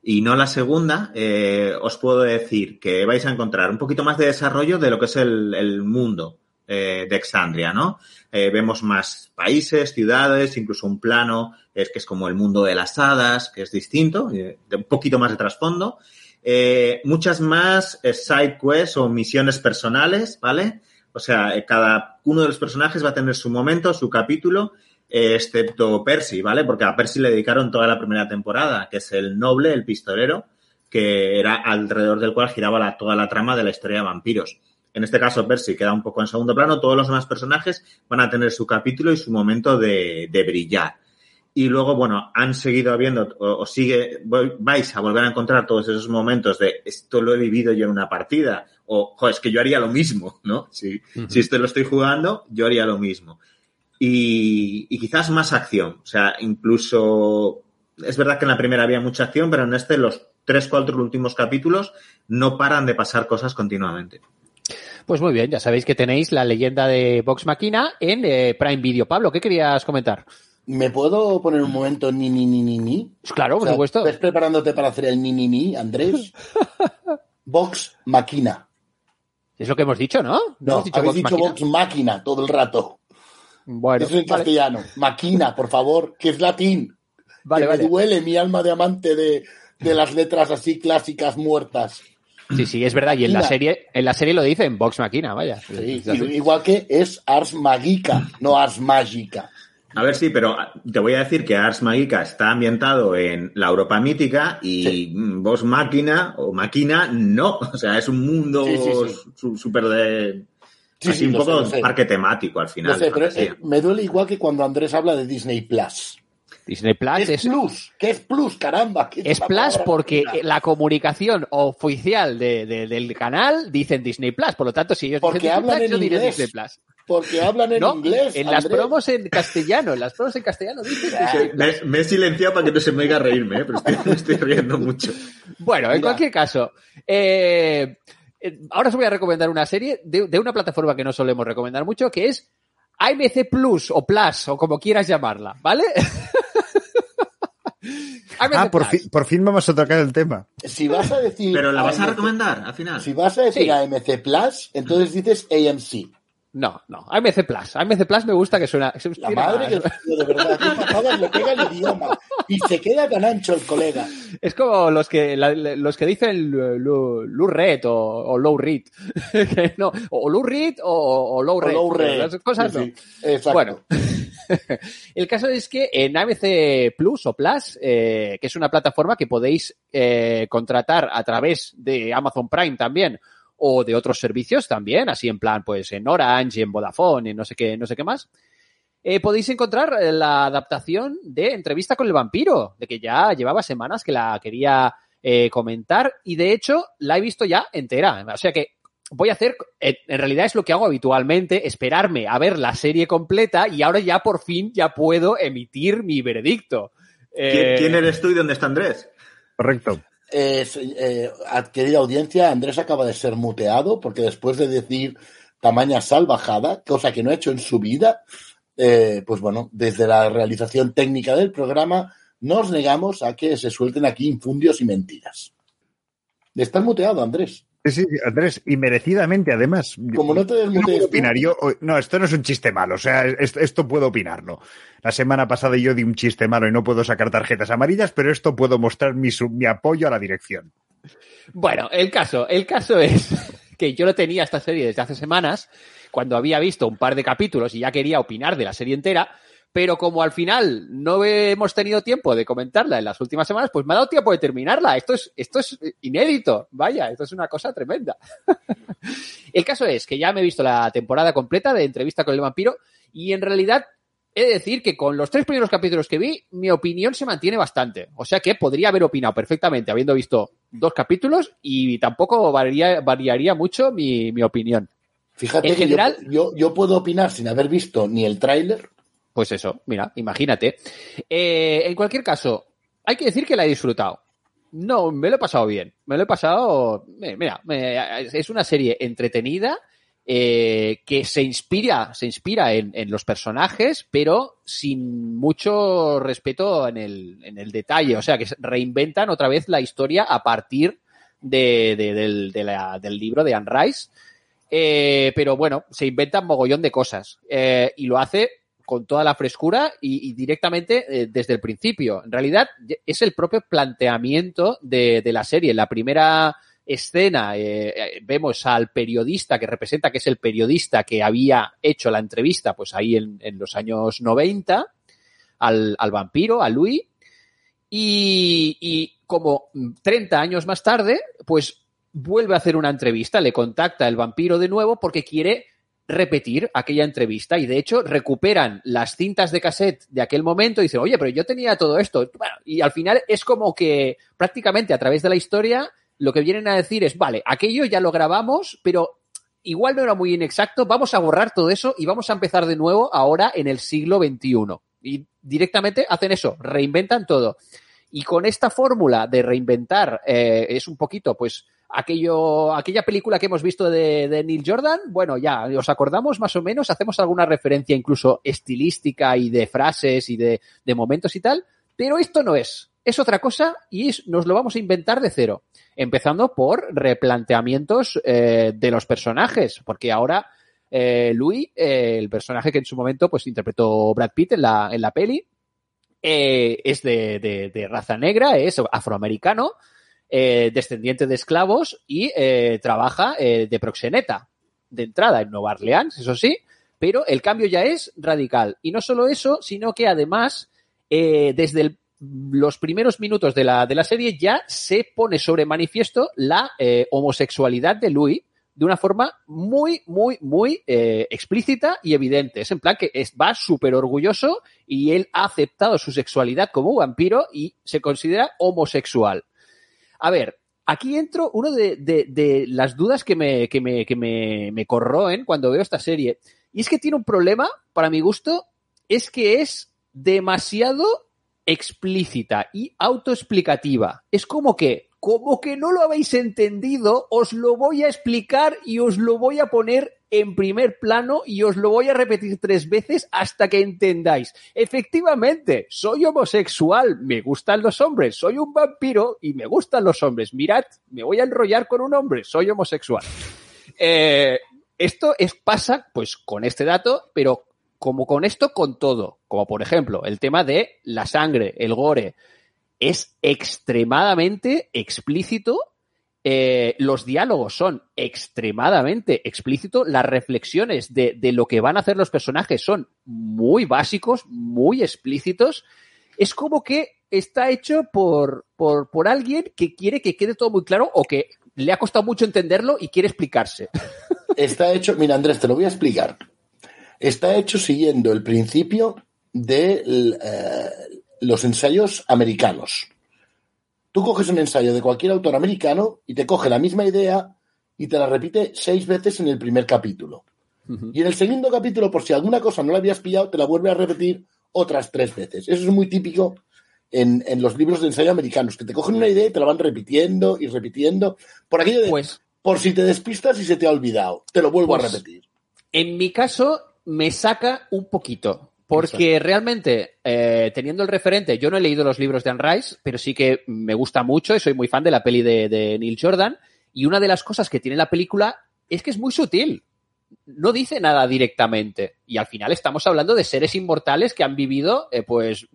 y no la segunda, eh, os puedo decir que vais a encontrar un poquito más de desarrollo de lo que es el, el mundo eh, de Exandria, ¿no? Eh, vemos más países, ciudades, incluso un plano es que es como el mundo de las hadas, que es distinto, eh, un poquito más de trasfondo. Eh, muchas más side quests o misiones personales, ¿vale? O sea, cada uno de los personajes va a tener su momento, su capítulo, excepto Percy, ¿vale? Porque a Percy le dedicaron toda la primera temporada, que es el noble, el pistolero, que era alrededor del cual giraba toda la trama de la historia de vampiros. En este caso, Percy queda un poco en segundo plano. Todos los demás personajes van a tener su capítulo y su momento de, de brillar. Y luego, bueno, han seguido habiendo, o, o sigue, vais a volver a encontrar todos esos momentos de esto lo he vivido yo en una partida, o "Jo, es que yo haría lo mismo, ¿no? Si, si esto lo estoy jugando, yo haría lo mismo. Y, y quizás más acción. O sea, incluso es verdad que en la primera había mucha acción, pero en este los tres, cuatro últimos capítulos no paran de pasar cosas continuamente. Pues muy bien, ya sabéis que tenéis la leyenda de Vox Machina en eh, Prime Video. Pablo, ¿qué querías comentar? ¿Me puedo poner un momento ni, ni, ni, ni, ni? Pues claro, O por sea, supuesto. ¿Estás preparándote para hacer el ni, ni, ni, Andrés? *laughs* Vox Máquina. Es lo que hemos dicho, ¿no? No, hemos dicho habéis Vox dicho? Vox Máquina todo el rato. Bueno, Eso en vale, castellano. Máquina, por favor, que es latín. vale, que vale. me duele mi alma de amante de, de las letras así clásicas muertas. Sí, sí, es verdad. Y en la serie, en la serie lo dicen Vox Machina, vaya. Sí, igual que es Ars Magica, no Ars Magica. A ver, sí, pero te voy a decir que Ars Magica está ambientado en la Europa mítica y Sí. Vox Máquina o Máquina no. O sea, es un mundo Sí, sí, súper de. Sí, así sí, un poco sé, parque temático al final. No sé, pero eh, me duele igual que cuando Andrés habla de Disney Plus. Disney Plus ¿Qué es, es, Plus? ¿Qué es Plus? Caramba. ¿qué es Plus porque la comunicación oficial de- de- del canal dicen Disney Plus. Por lo tanto, si ellos Porque dicen Disney hablan Plus, en yo diré inglés. Disney Plus. Porque hablan en no, inglés. en las Andrés. promos en castellano, en las promos en castellano dicen Disney Plus. Me, me he silenciado para que no se me oiga reírme, ¿eh? pero estoy, *laughs* me estoy riendo mucho. Bueno, en Mira. cualquier caso, eh, eh, ahora os voy a recomendar una serie de, de una plataforma que no solemos recomendar mucho, que es AMC Plus o Plus, o como quieras llamarla, ¿vale? *laughs* AMC Ah, por, fin- por fin vamos a tocar el tema. Si vas a decir. Pero la vas a recomendar al final. Si vas a decir Sí. AMC Plus, entonces dices AMC. No, no, AMC Plus. AMC Plus me gusta que suena. La madre más- que de verdad, qué patadas le pega el idioma. Y se queda tan ancho el colega. Es como los que la- los que dicen Lu Red o, o Low Read. *laughs* No, o Low Read o, o Low O Red. low red. Las cosas Sí, no. exacto. Bueno, *laughs* el caso es que en AMC Plus o Plus, eh, que es una plataforma que podéis eh, contratar a través de Amazon Prime también o de otros servicios también, así en plan, pues en Orange, en Vodafone, en no sé qué, no sé qué más. eh, podéis encontrar la adaptación de Entrevista con el vampiro, de que ya llevaba semanas que la quería comentar y de hecho la he visto ya entera. O sea que voy a hacer, en realidad es lo que hago habitualmente, esperarme a ver la serie completa y ahora ya por fin ya puedo emitir mi veredicto. ¿Quién, Eh, quién eres tú y dónde está Andrés? Correcto. Eh, eh, querida audiencia, Andrés acaba de ser muteado porque después de decir tamaña salvajada, cosa que no ha hecho en su vida, eh, pues bueno, desde la realización técnica del programa nos negamos a que se suelten aquí infundios y mentiras. Estás muteado, Andrés. Sí, sí, Andrés, y merecidamente además. Como no te Yo no desmutees puedo tú. opinar. Yo, no, esto no es un chiste malo. O sea, esto, esto puedo opinarlo. La semana pasada yo di un chiste malo y no puedo sacar tarjetas amarillas, pero esto puedo mostrar mi, su- mi apoyo a la dirección. Bueno, el caso, el caso es *laughs* que yo no tenía esta serie desde hace semanas, cuando había visto un par de capítulos y ya quería opinar de la serie entera, pero como al final no hemos tenido tiempo de comentarla en las últimas semanas, pues me ha dado tiempo de terminarla. Esto es, esto es inédito. Vaya, esto es una cosa tremenda. *laughs* el caso es que ya me he visto la temporada completa de entrevista con el vampiro y en realidad he de decir que con los tres primeros capítulos que vi, mi opinión se mantiene bastante. O sea que podría haber opinado perfectamente habiendo visto dos capítulos y tampoco variaría, variaría mucho mi, mi opinión. Fíjate En que yo- general- yo, yo puedo opinar sin haber visto ni el tráiler. Pues eso, mira, imagínate. Eh, en cualquier caso, hay que decir que la he disfrutado. No, me lo he pasado bien. Me lo he pasado. eh, Mira, es una serie entretenida eh, que se inspira, se inspira en, los personajes, pero sin mucho respeto en el, en el detalle. O sea, que reinventan otra vez la historia a partir de- de- del, del libro de Anne Rice. Pero bueno, se inventan mogollón de cosas. Y lo hace con toda la frescura y, directamente eh, desde el principio. En realidad es el propio planteamiento de, la serie. La primera escena eh, eh, vemos al periodista que representa que es el periodista que había hecho la entrevista pues ahí en, los años 90 al, al vampiro, a Louis. Y, y como 30 años más tarde, pues vuelve a hacer una entrevista, le contacta el vampiro de nuevo porque quiere repetir aquella entrevista y de hecho recuperan las cintas de cassette de aquel momento y dicen, oye, pero yo tenía todo esto. Y al final es como que prácticamente a través de la historia lo que vienen a decir es, vale, aquello ya lo grabamos, pero igual no era muy inexacto, vamos a borrar todo eso y vamos a empezar de nuevo ahora en el siglo XXI. Y directamente hacen eso, reinventan todo. Y con esta fórmula de reinventar eh, es un poquito, pues, aquello, aquella película que hemos visto de, Neil Jordan, bueno, ya os acordamos más o menos, hacemos alguna referencia incluso estilística y de frases y de, de momentos y tal, pero esto no es. Es otra cosa y es, nos lo vamos a inventar de cero. Empezando por replanteamientos eh, de los personajes, porque ahora eh, Louis, eh, el personaje que en su momento pues interpretó Brad Pitt en la, en la peli, es de, de, raza negra, es afroamericano, eh, descendiente de esclavos y eh, trabaja de proxeneta de entrada en Nueva Orleans, eso sí, pero el cambio ya es radical. Y no solo eso, sino que además, desde el los primeros minutos de la, de la serie ya se pone sobre manifiesto la eh, homosexualidad de Louis de una forma muy, muy, muy eh, explícita y evidente. Es en plan que es, va súper orgulloso y él ha aceptado su sexualidad como vampiro y se considera homosexual. A ver, aquí entro uno de, las dudas que, me, que, me, que me, me corroen cuando veo esta serie. Y es que tiene un problema, para mi gusto, es que es demasiado explícita y autoexplicativa. Es como que, como que no lo habéis entendido, os lo voy a explicar y os lo voy a poner en primer plano y os lo voy a repetir tres veces hasta que entendáis. Efectivamente, soy homosexual, me gustan los hombres, soy un vampiro y me gustan los hombres. Mirad, me voy a enrollar con un hombre, soy homosexual. Eh, esto es, pasa pues con este dato, pero como con esto, con todo. Como por ejemplo, el tema de la sangre, el gore. Es extremadamente explícito. Eh, los diálogos son extremadamente explícitos. Las reflexiones de, de, lo que van a hacer los personajes son muy básicos, muy explícitos. Es como que está hecho por, por, alguien que quiere que quede todo muy claro o que le ha costado mucho entenderlo y quiere explicarse. *laughs* Está hecho, mira Andrés, te lo voy a explicar está hecho siguiendo el principio de eh, los ensayos americanos. Tú coges un ensayo de cualquier autor americano y te coge la misma idea y te la repite seis veces en el primer capítulo. Uh -huh. Y en el segundo capítulo, por si alguna cosa no la habías pillado, te la vuelve a repetir otras tres veces. Eso es muy típico en, en los libros de ensayo americanos, que te cogen una idea y te la van repitiendo y repitiendo. Por aquello de, pues, por si te despistas y se te ha olvidado, te lo vuelvo pues, a repetir. En mi caso, me saca un poquito. Porque Exacto. realmente, eh, teniendo el referente, yo no he leído los libros de Anne Rice, pero sí que me gusta mucho y soy muy fan de la peli de, de Neil Jordan. Y una de las cosas que tiene la película es que es muy sutil. No dice nada directamente. Y al final estamos hablando de seres inmortales que han vivido, eh, pues,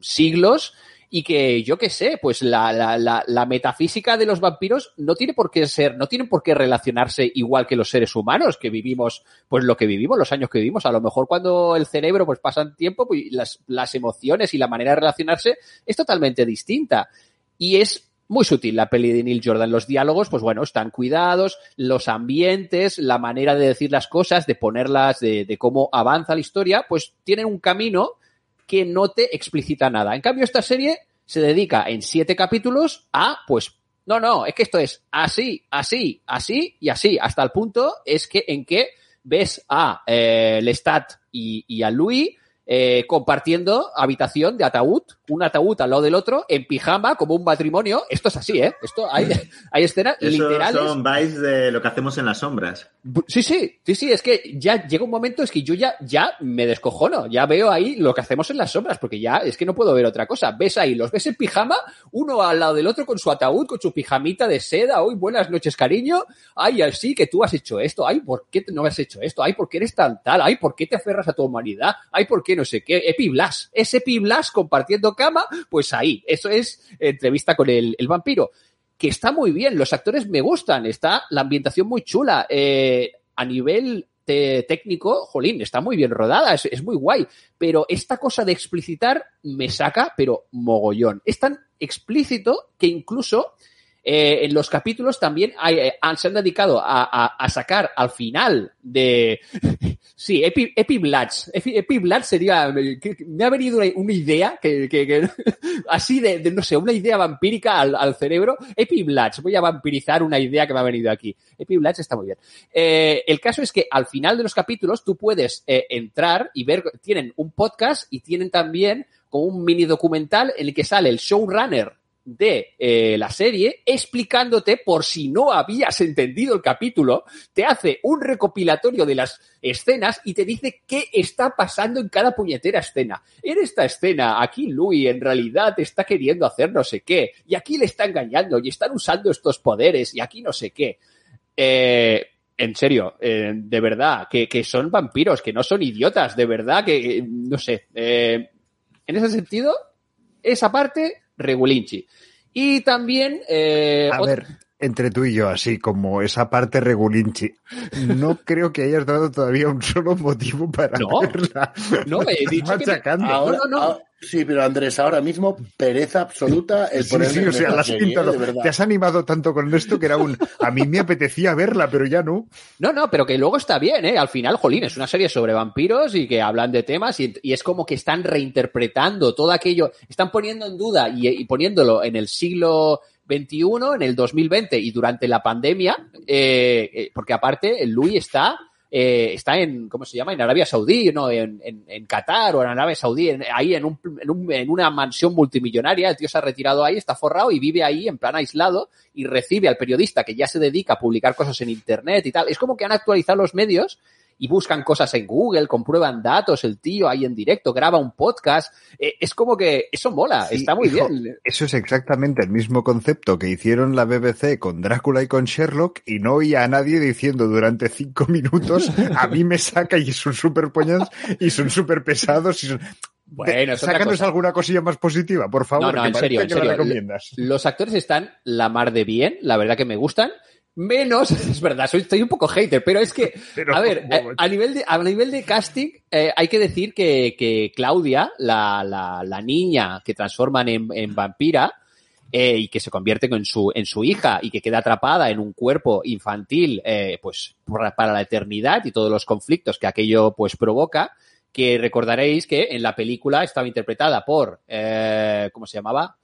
siglos y que yo qué sé, pues la, la, la, metafísica de los vampiros no tiene por qué ser, no tienen por qué relacionarse igual que los seres humanos que vivimos, pues lo que vivimos, los años que vivimos. A lo mejor cuando el cerebro pues pasan tiempo, pues las, las emociones y la manera de relacionarse es totalmente distinta. Y es muy sutil la peli de Neil Jordan. Los diálogos, pues bueno, están cuidados, los ambientes, la manera de decir las cosas, de ponerlas, de, de cómo avanza la historia, pues tienen un camino que no te explicita nada. En cambio, esta serie se dedica en siete capítulos a, pues, no, no, es que esto es así, así, así y así, hasta el punto es que en que ves a eh, Lestat y, y a Louis eh, compartiendo habitación de ataúd, un ataúd al lado del otro, en pijama, como un matrimonio. Esto es así, ¿eh? Esto hay, *laughs* hay escenas Eso literales. son vibes de lo que hacemos en las sombras. Sí, sí, sí, sí, es que ya llega un momento, es que yo ya, ya me descojono, ya veo ahí lo que hacemos en las sombras, porque ya es que no puedo ver otra cosa. Ves ahí, los ves en pijama, uno al lado del otro con su ataúd, con su pijamita de seda, hoy buenas noches, cariño, ay, así que tú has hecho esto, ay, ¿por qué no has hecho esto? Ay, ¿por qué eres tan tal? Ay, ¿por qué te aferras a tu humanidad? Ay, ¿por qué no sé qué? Epi Blas, es Epi Blas compartiendo cama, pues ahí, eso es entrevista con el, vampiro que está muy bien, los actores me gustan, está la ambientación muy chula. Eh, a nivel técnico, jolín, está muy bien rodada, es muy guay. Pero esta cosa de explicitar me saca, pero mogollón. Es tan explícito que incluso eh, en los capítulos también eh, se han dedicado a, sacar al final de... *laughs* Sí, Epi, Epi Bloods. Epi, Epi Bloods sería... Que me ha venido una, idea que... *laughs* así de, no sé, una idea vampírica al, al cerebro. Epi Bloods. Voy a vampirizar una idea que me ha venido aquí. Epi Bloods está muy bien. Eh, el caso es que al final de los capítulos tú puedes eh, entrar y ver... Tienen un podcast y tienen también como un mini documental en el que sale el showrunner de eh, la serie explicándote por si no habías entendido el capítulo, te hace un recopilatorio de las escenas y te dice qué está pasando en cada puñetera escena. En esta escena, aquí Louis en realidad está queriendo hacer no sé qué, y aquí le está engañando y están usando estos poderes y aquí no sé qué. Eh, en serio, eh, de verdad, que, que son vampiros, que no son idiotas, de verdad, que no sé. en ese sentido, esa parte, regulinchi. Y también... eh, A ver, entre tú y yo, así como esa parte regulinchi, no *laughs* creo que hayas dado todavía un solo motivo para No, verla. no, he dicho que me- machacando. Ahora, no, no. ah, sí, pero Andrés, ahora mismo pereza absoluta el Sí, sí, o sea, la has pintado. Te has animado tanto con esto que era un. A mí me apetecía verla, pero ya no. No, no, pero que luego está bien, ¿eh? Al final, jolín, es una serie sobre vampiros y que hablan de temas y, y es como que están reinterpretando todo aquello, están poniendo en duda y, y poniéndolo en el siglo XXI, en el 2020 y durante la pandemia, eh, eh, porque aparte el Louis está... eh, está en, ¿cómo se llama? En Arabia Saudí, ¿no? En, en, Qatar o en Arabia Saudí, en- ahí en, un, un- en una mansión multimillonaria. El tío se ha retirado ahí, está forrado y vive ahí en plan aislado y recibe al periodista que ya se dedica a publicar cosas en Internet y tal. Es como que han actualizado los medios y buscan cosas en Google, comprueban datos, el tío ahí en directo graba un podcast. Eh, es como que eso mola, Sí, está muy hijo, bien. Eso es exactamente el mismo concepto que hicieron la BBC con Drácula y con Sherlock y no oía a nadie diciendo durante cinco minutos a mí me saca y son súper poñados y son súper pesados y son... Bueno, Sácanos cosa. alguna cosilla más positiva, por favor, No, no, que en serio, en serio. Los actores están la mar de bien, la verdad que me gustan. Menos, *laughs* es verdad, soy, estoy un poco hater, pero es que, *laughs* Pero, a ver, eh, a nivel de, a nivel de casting, eh, hay que decir que, que Claudia, la, la, la niña que transforman en, en vampira, eh, y que se convierte en su, en su hija y que queda atrapada en un cuerpo infantil, eh, pues, para, para la eternidad y todos los conflictos que aquello, pues, provoca, que recordaréis que en la película estaba interpretada por, eh, ¿cómo se llamaba?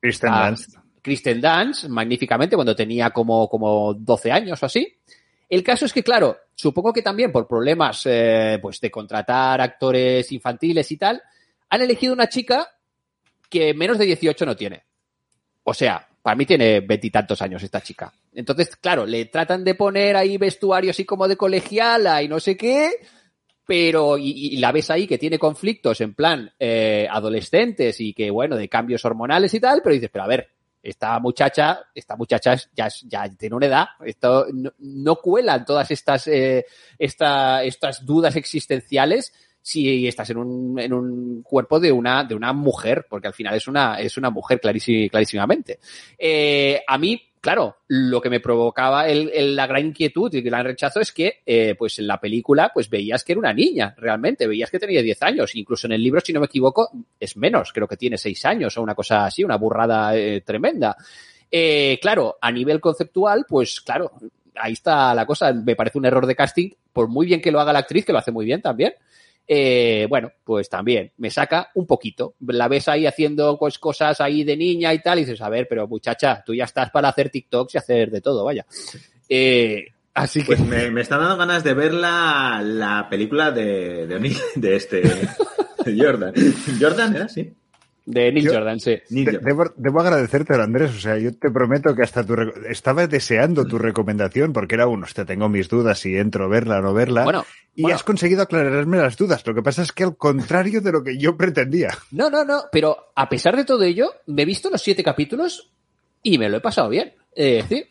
Kristen Ah, Dunst. Kristen Dance, magníficamente, cuando tenía como, como 12 años o así. El caso es que, claro, supongo que también por problemas eh, pues de contratar actores infantiles y tal, han elegido una chica que menos de 18 no tiene. O sea, para mí tiene veintitantos años esta chica. Entonces, claro, le tratan de poner ahí vestuario así como de colegiala y no sé qué, pero y, y la ves ahí que tiene conflictos en plan eh, adolescentes y que, bueno, de cambios hormonales y tal, pero dices, pero a ver, esta muchacha, esta muchacha ya, ya tiene una edad, esto no, no cuelan todas estas, eh, esta, estas dudas existenciales si estás en un, en un cuerpo de una, de una mujer, porque al final es una, es una mujer clarísi- clarísimamente. Eh, a mí, claro, lo que me provocaba el, la gran inquietud y el gran rechazo es que, eh, pues en la película, pues veías que era una niña, realmente, veías que tenía 10 años, incluso en el libro, si no me equivoco, es menos, creo que tiene 6 años o una cosa así, una burrada eh, tremenda. Eh, claro, a nivel conceptual, pues claro, ahí está la cosa, me parece un error de casting, por muy bien que lo haga la actriz, que lo hace muy bien también, eh, bueno, pues también me saca un poquito. La ves ahí haciendo pues, cosas ahí de niña y tal, y dices, a ver, pero muchacha, tú ya estás para hacer TikToks y hacer de todo, vaya. Eh, así que, Pues me, me está dando ganas de ver la, la película de, de, de este *laughs* de Jordan. Jordan era así. De Neil Yo- Jordan, sí. Neil De- Jordan. Debo, debo agradecerte, Andrés. O sea, yo te prometo que hasta tu estaba deseando tu recomendación porque era uno, hostia, tengo mis dudas si entro a verla o no verla. Bueno, y bueno. has conseguido aclararme las dudas. Lo que pasa es que al contrario de lo que yo pretendía. No, no, no, pero a pesar de todo ello, me he visto los siete capítulos y me lo he pasado bien. Eh, sí.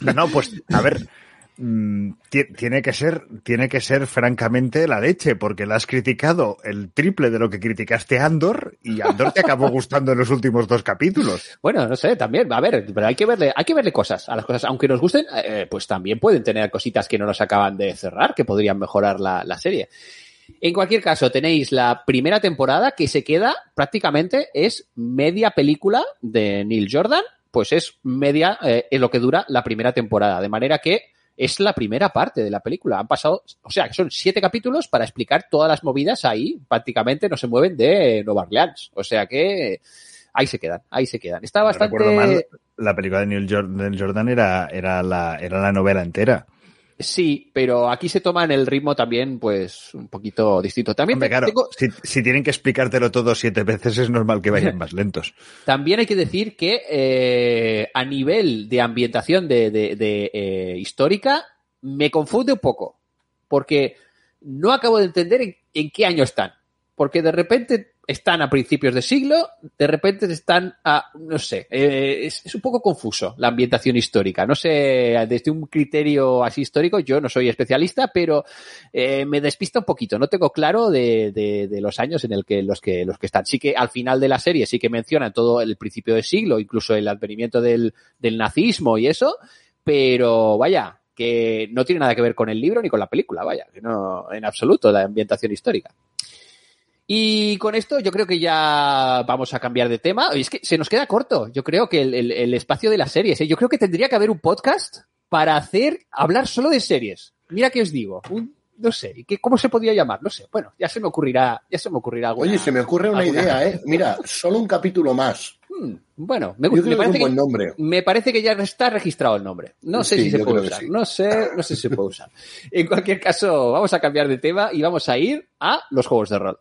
No, no, pues, a ver, tiene que ser, tiene que ser francamente la leche, porque la has criticado el triple de lo que criticaste a Andor y Andor te acabó *laughs* gustando en los últimos dos capítulos. Bueno, no sé, también, a ver, pero hay que verle, hay que verle cosas a las cosas, aunque nos gusten, eh, pues también pueden tener cositas que no nos acaban de cerrar, que podrían mejorar la, la serie. En cualquier caso, tenéis la primera temporada que se queda prácticamente es media película de Neil Jordan, pues es media eh, en lo que dura la primera temporada, de manera que es la primera parte de la película. Han pasado, o sea, que son siete capítulos para explicar todas las movidas ahí, prácticamente no se mueven de Nueva Orleans. O sea que ahí se quedan, ahí se quedan. Está No bastante. recuerdo mal, la película de Neil Jordan, Jordan era, era, la, era la novela entera. Sí, pero aquí se toman el ritmo también, pues, un poquito distinto. También, Hombre, claro, tengo- si, si tienen que explicártelo todo siete veces es normal que vayan *laughs* más lentos. también hay que decir que eh, a nivel de ambientación de, de- de, eh, histórica me confunde un poco, porque no acabo de entender en, en qué año están. Porque de repente están a principios de siglo, de repente están a, no sé, eh, es, un poco confuso la ambientación histórica. No sé, desde un criterio así histórico, yo no soy especialista, pero eh, me despista un poquito. No tengo claro de, los años en el que los que los que están. Sí que al final de la serie sí que mencionan todo el principio de siglo, incluso el advenimiento del, del nazismo y eso, pero vaya, que no tiene nada que ver con el libro ni con la película, vaya, no, en absoluto, la ambientación histórica. Y con esto yo creo que ya vamos a cambiar de tema. Es que se nos queda corto. Yo creo que el, el- el espacio de las series. ¿eh? Yo creo que tendría que haber un podcast para hacer hablar solo de series. Mira qué os digo. Un- no sé, ¿qué, ¿cómo se podría llamar? No sé. Bueno, ya se me ocurrirá, ya se me ocurrirá algo. Oye, se me ocurre una alguna- idea, ¿eh? Mira, solo un capítulo más. Hmm, bueno, me, Yo me que parece un que, buen nombre. me parece que ya está registrado el nombre. No sé Sí, si se puede que usar. sí. No sé, no sé si se puede usar. En cualquier caso, vamos a cambiar de tema y vamos a ir a los juegos de rol.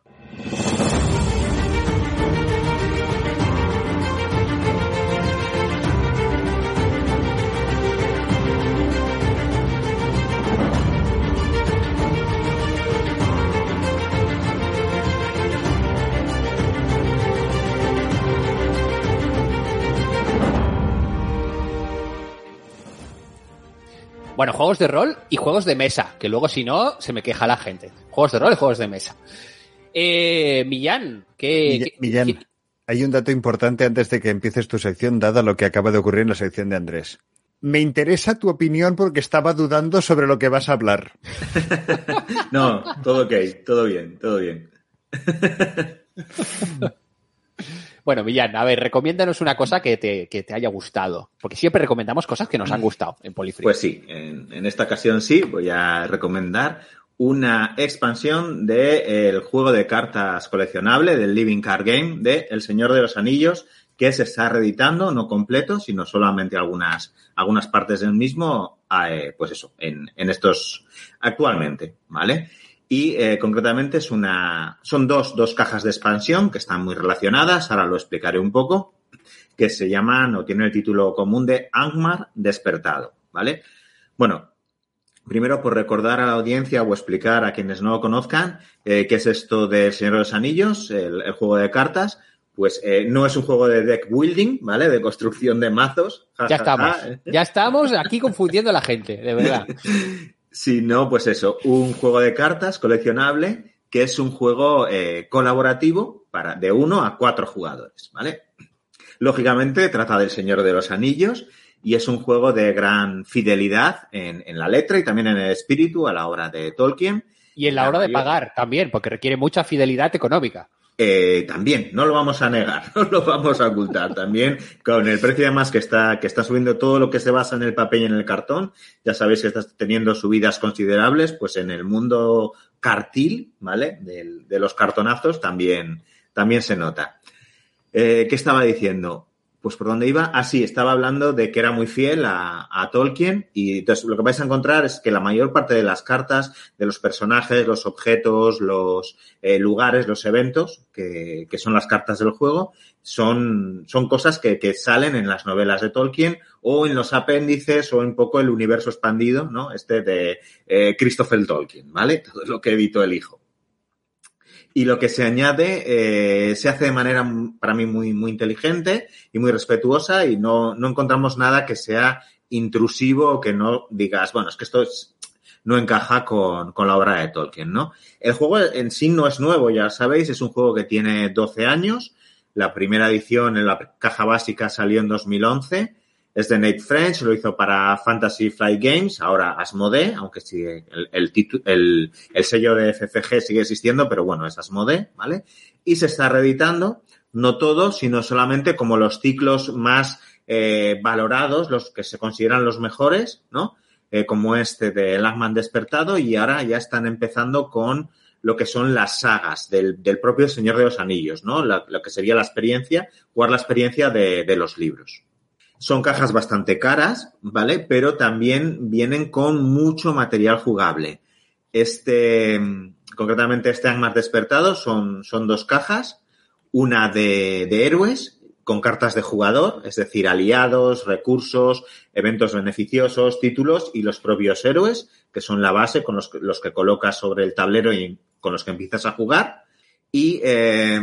Bueno, juegos de rol y juegos de mesa, que luego si no se me queja la gente. Juegos de rol y juegos de mesa. Eh, Millán, ¿qué, Mill- qué- Millán, qué- hay un dato importante antes de que empieces tu sección, dada lo que acaba de ocurrir en la sección de Andrés. Me interesa tu opinión porque estaba dudando sobre lo que vas a hablar. *laughs* No, todo ok, todo bien, todo bien. *laughs* Bueno, Millán, a ver, recomiéndanos una cosa que te, que te haya gustado. Porque siempre recomendamos cosas que nos han gustado en Polifree. Pues sí, en, en esta ocasión sí, voy a recomendar una expansión del juego de cartas coleccionable del Living Card Game de El Señor de los Anillos, que se está reeditando, no completo, sino solamente algunas, algunas partes del mismo, eh, pues eso, en, en estos actualmente, ¿vale? Y eh, concretamente es una, son dos, dos cajas de expansión que están muy relacionadas, ahora lo explicaré un poco, que se llaman o tienen el título común de Angmar Despertado, ¿vale? Bueno, primero por recordar a la audiencia o explicar a quienes no lo conozcan eh, qué es esto del Señor de los Anillos, el, el juego de cartas, pues eh, no es un juego de deck building, ¿vale? De construcción de mazos. Ja, ya estamos, ja. ya estamos aquí confundiendo a la gente, de verdad. *laughs* sino pues eso, un juego de cartas coleccionable que es un juego eh, colaborativo para de uno a cuatro jugadores, ¿vale? Lógicamente trata del Señor de los Anillos y es un juego de gran fidelidad en, en la letra y también en el espíritu a la hora de Tolkien. Y en la hora de pagar también, porque requiere mucha fidelidad económica. Eh, también, no lo vamos a negar, *laughs* no lo vamos a ocultar. También con el precio además que está, que está subiendo todo lo que se basa en el papel y en el cartón, ya sabéis que está teniendo subidas considerables, pues en el mundo cartil, ¿vale? De los cartonazos también, también se nota. Eh, ¿Qué estaba diciendo? Pues por dónde iba. Ah, sí, estaba hablando de que era muy fiel a, a Tolkien y entonces lo que vais a encontrar es que la mayor parte de las cartas, de los personajes, los objetos, los eh, lugares, los eventos, que, que son las cartas del juego, son, son cosas que, que salen en las novelas de Tolkien o en los apéndices o un poco el universo expandido, ¿no? Este de eh, Christopher Tolkien, ¿vale? *laughs* Todo lo que editó el hijo. Y lo que se añade eh, se hace de manera, para mí, muy, muy inteligente y muy respetuosa y no, no encontramos nada que sea intrusivo que no digas, bueno, es que esto es, no encaja con, con, la obra de Tolkien, ¿no? El juego en sí no es nuevo, ya sabéis, es un juego que tiene 12 años. La primera edición en la caja básica salió en 2011. Es de Nate French, lo hizo para Fantasy Flight Games, ahora Asmodee, aunque sigue el, el, el, el sello de FCG sigue existiendo, pero bueno, es Asmodee, ¿vale? Y se está reeditando, no todo, sino solamente como los ciclos más eh, valorados, los que se consideran los mejores, ¿no? Eh, como este de Lagman Despertado, y ahora ya están empezando con lo que son las sagas del, del propio Señor de los Anillos, ¿no? Lo que sería la experiencia, jugar la experiencia de, de los libros. Son cajas bastante caras, ¿vale? Pero también vienen con mucho material jugable. Este, concretamente este Angmar Despertado son, son dos cajas, una de, de héroes con cartas de jugador, es decir, aliados, recursos, eventos beneficiosos, títulos y los propios héroes, que son la base con los, los que colocas sobre el tablero y con los que empiezas a jugar. Y eh,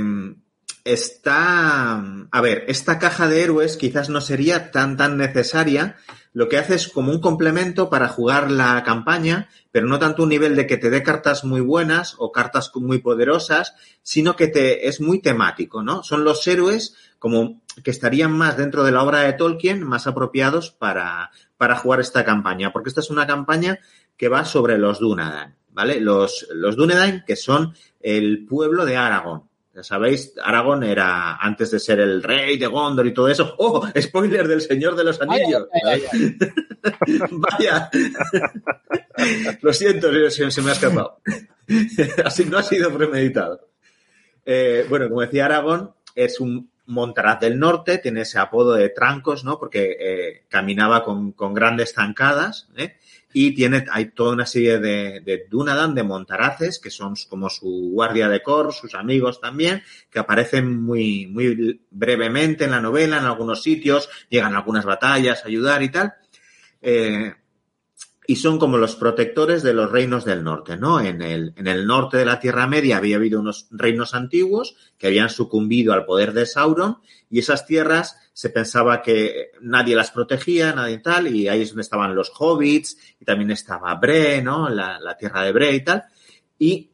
está, a ver, esta caja de héroes quizás no sería tan, tan necesaria. Lo que hace es como un complemento para jugar la campaña, pero no tanto un nivel de que te dé cartas muy buenas o cartas muy poderosas, sino que te, es muy temático, ¿no? Son los héroes como que estarían más dentro de la obra de Tolkien, más apropiados para, para jugar esta campaña, porque esta es una campaña que va sobre los Dunedain, ¿vale? Los, los Dunedain, que son el pueblo de Aragón. Ya sabéis, Aragón era, antes de ser el rey de Gondor y todo eso. ¡Oh! Spoiler del Señor de los Anillos. Ay, ay, ay, Vaya. *laughs* *laughs* Lo siento, se, se, me ha escapado. *laughs* Así no ha sido premeditado. Eh, bueno, como decía Aragón, es un Montaraz del Norte, tiene ese apodo de trancos, ¿no? Porque eh, caminaba con, con, grandes zancadas, ¿eh? Y tiene, hay toda una serie de, de Dunadan, de Montaraces, que son como su guardia de cor, sus amigos también, que aparecen muy, muy brevemente en la novela, en algunos sitios, llegan a algunas batallas a ayudar y tal. Eh, y son como los protectores de los reinos del norte, ¿no? En el, en el norte de la Tierra Media había habido unos reinos antiguos que habían sucumbido al poder de Sauron y esas tierras se pensaba que nadie las protegía, nadie tal, y ahí es donde estaban los hobbits y también estaba Bre, ¿no? La, la tierra de Bre y tal. Y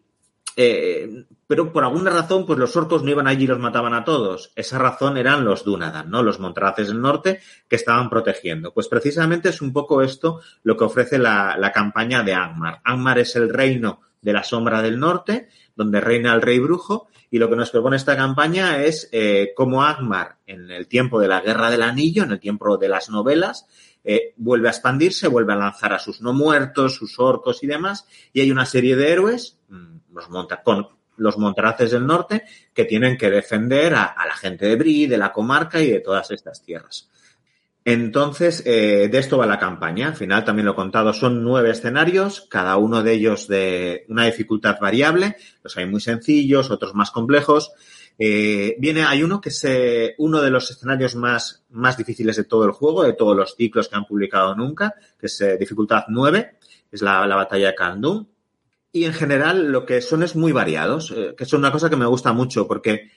eh, pero por alguna razón, pues los orcos no iban allí y los mataban a todos. Esa razón eran los Dunadan, ¿no? Los Montaraces del norte que estaban protegiendo. Pues precisamente es un poco esto lo que ofrece la, campaña de Angmar. Angmar es el reino de la sombra del norte, donde reina el rey brujo, y lo que nos propone esta campaña es eh, cómo Angmar, en el tiempo de la Guerra del Anillo, en el tiempo de las novelas, eh, vuelve a expandirse, vuelve a lanzar a sus no muertos, sus orcos y demás, y hay una serie de héroes, los monta con los montaraces del norte, que tienen que defender a, la gente de Brie, de la comarca y de todas estas tierras. Entonces, eh, de esto va la campaña. Al final, también lo he contado, son nueve escenarios, cada uno de ellos de una dificultad variable. Los hay muy sencillos, otros más complejos. Eh, viene, hay uno que es eh, uno de los escenarios más, más difíciles de todo el juego, de todos los ciclos que han publicado nunca, que es dificultad 9, es la, la batalla de Kandun. Y en general lo que son es muy variados, eh, que es una cosa que me gusta mucho porque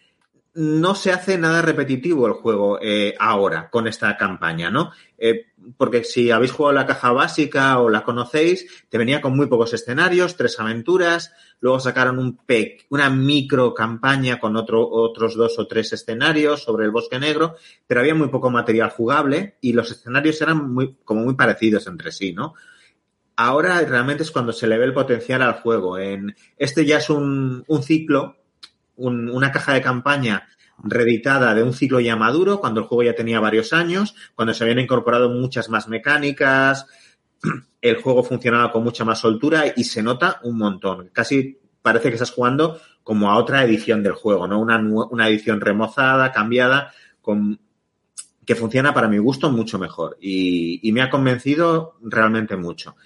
no se hace nada repetitivo el juego eh, ahora con esta campaña, ¿no? Eh, porque si habéis jugado la caja básica o la conocéis, te venía con muy pocos escenarios, tres aventuras, luego sacaron un PEC, una micro campaña con otro, otros dos o tres escenarios sobre el bosque negro, pero había muy poco material jugable y los escenarios eran muy, como muy parecidos entre sí, ¿no? Ahora realmente es cuando se le ve el potencial al juego. En, este ya es un, ciclo un, una caja de campaña reeditada de un ciclo ya maduro, cuando el juego ya tenía varios años, cuando se habían incorporado muchas más mecánicas, *clears throat* el juego funcionaba con mucha más soltura y se nota un montón. Casi parece que estás jugando como a otra edición del juego, ¿no? Una, una edición remozada, cambiada, que funciona para mi gusto mucho mejor y me ha convencido realmente mucho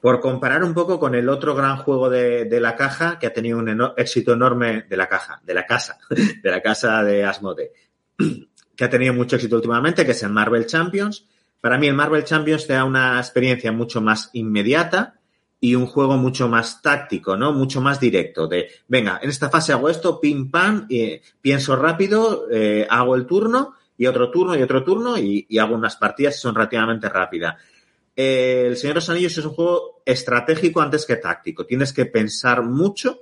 por comparar un poco con el otro gran juego de, de la caja que ha tenido un éxito enorme de la caja, de la casa, *laughs* de la casa de Asmode, *clears throat* que ha tenido mucho éxito últimamente, que es el Marvel Champions. Para mí el Marvel Champions te da una experiencia mucho más inmediata y un juego mucho más táctico, ¿no? Mucho más directo de, venga, en esta fase hago esto, pim, pam, y pienso rápido, eh, hago el turno y otro turno y otro turno y, y hago unas partidas y son relativamente rápidas. El Señor de los Anillos es un juego estratégico antes que táctico. Tienes que pensar mucho,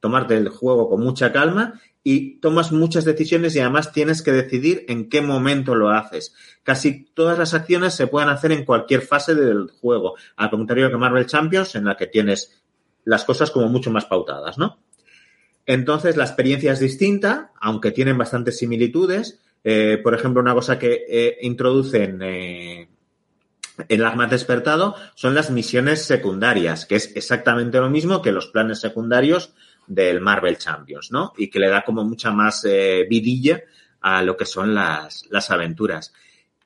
tomarte el juego con mucha calma y tomas muchas decisiones y además tienes que decidir en qué momento lo haces. Casi todas las acciones se pueden hacer en cualquier fase del juego, al contrario que Marvel Champions, en la que tienes las cosas como mucho más pautadas, ¿no? Entonces, la experiencia es distinta, aunque tienen bastantes similitudes. Eh, por ejemplo, una cosa que eh, introducen eh, en el Arma Despertado son las misiones secundarias, que es exactamente lo mismo que los planes secundarios del Marvel Champions, ¿no? Y que le da como mucha más eh, vidilla a lo que son las, las aventuras.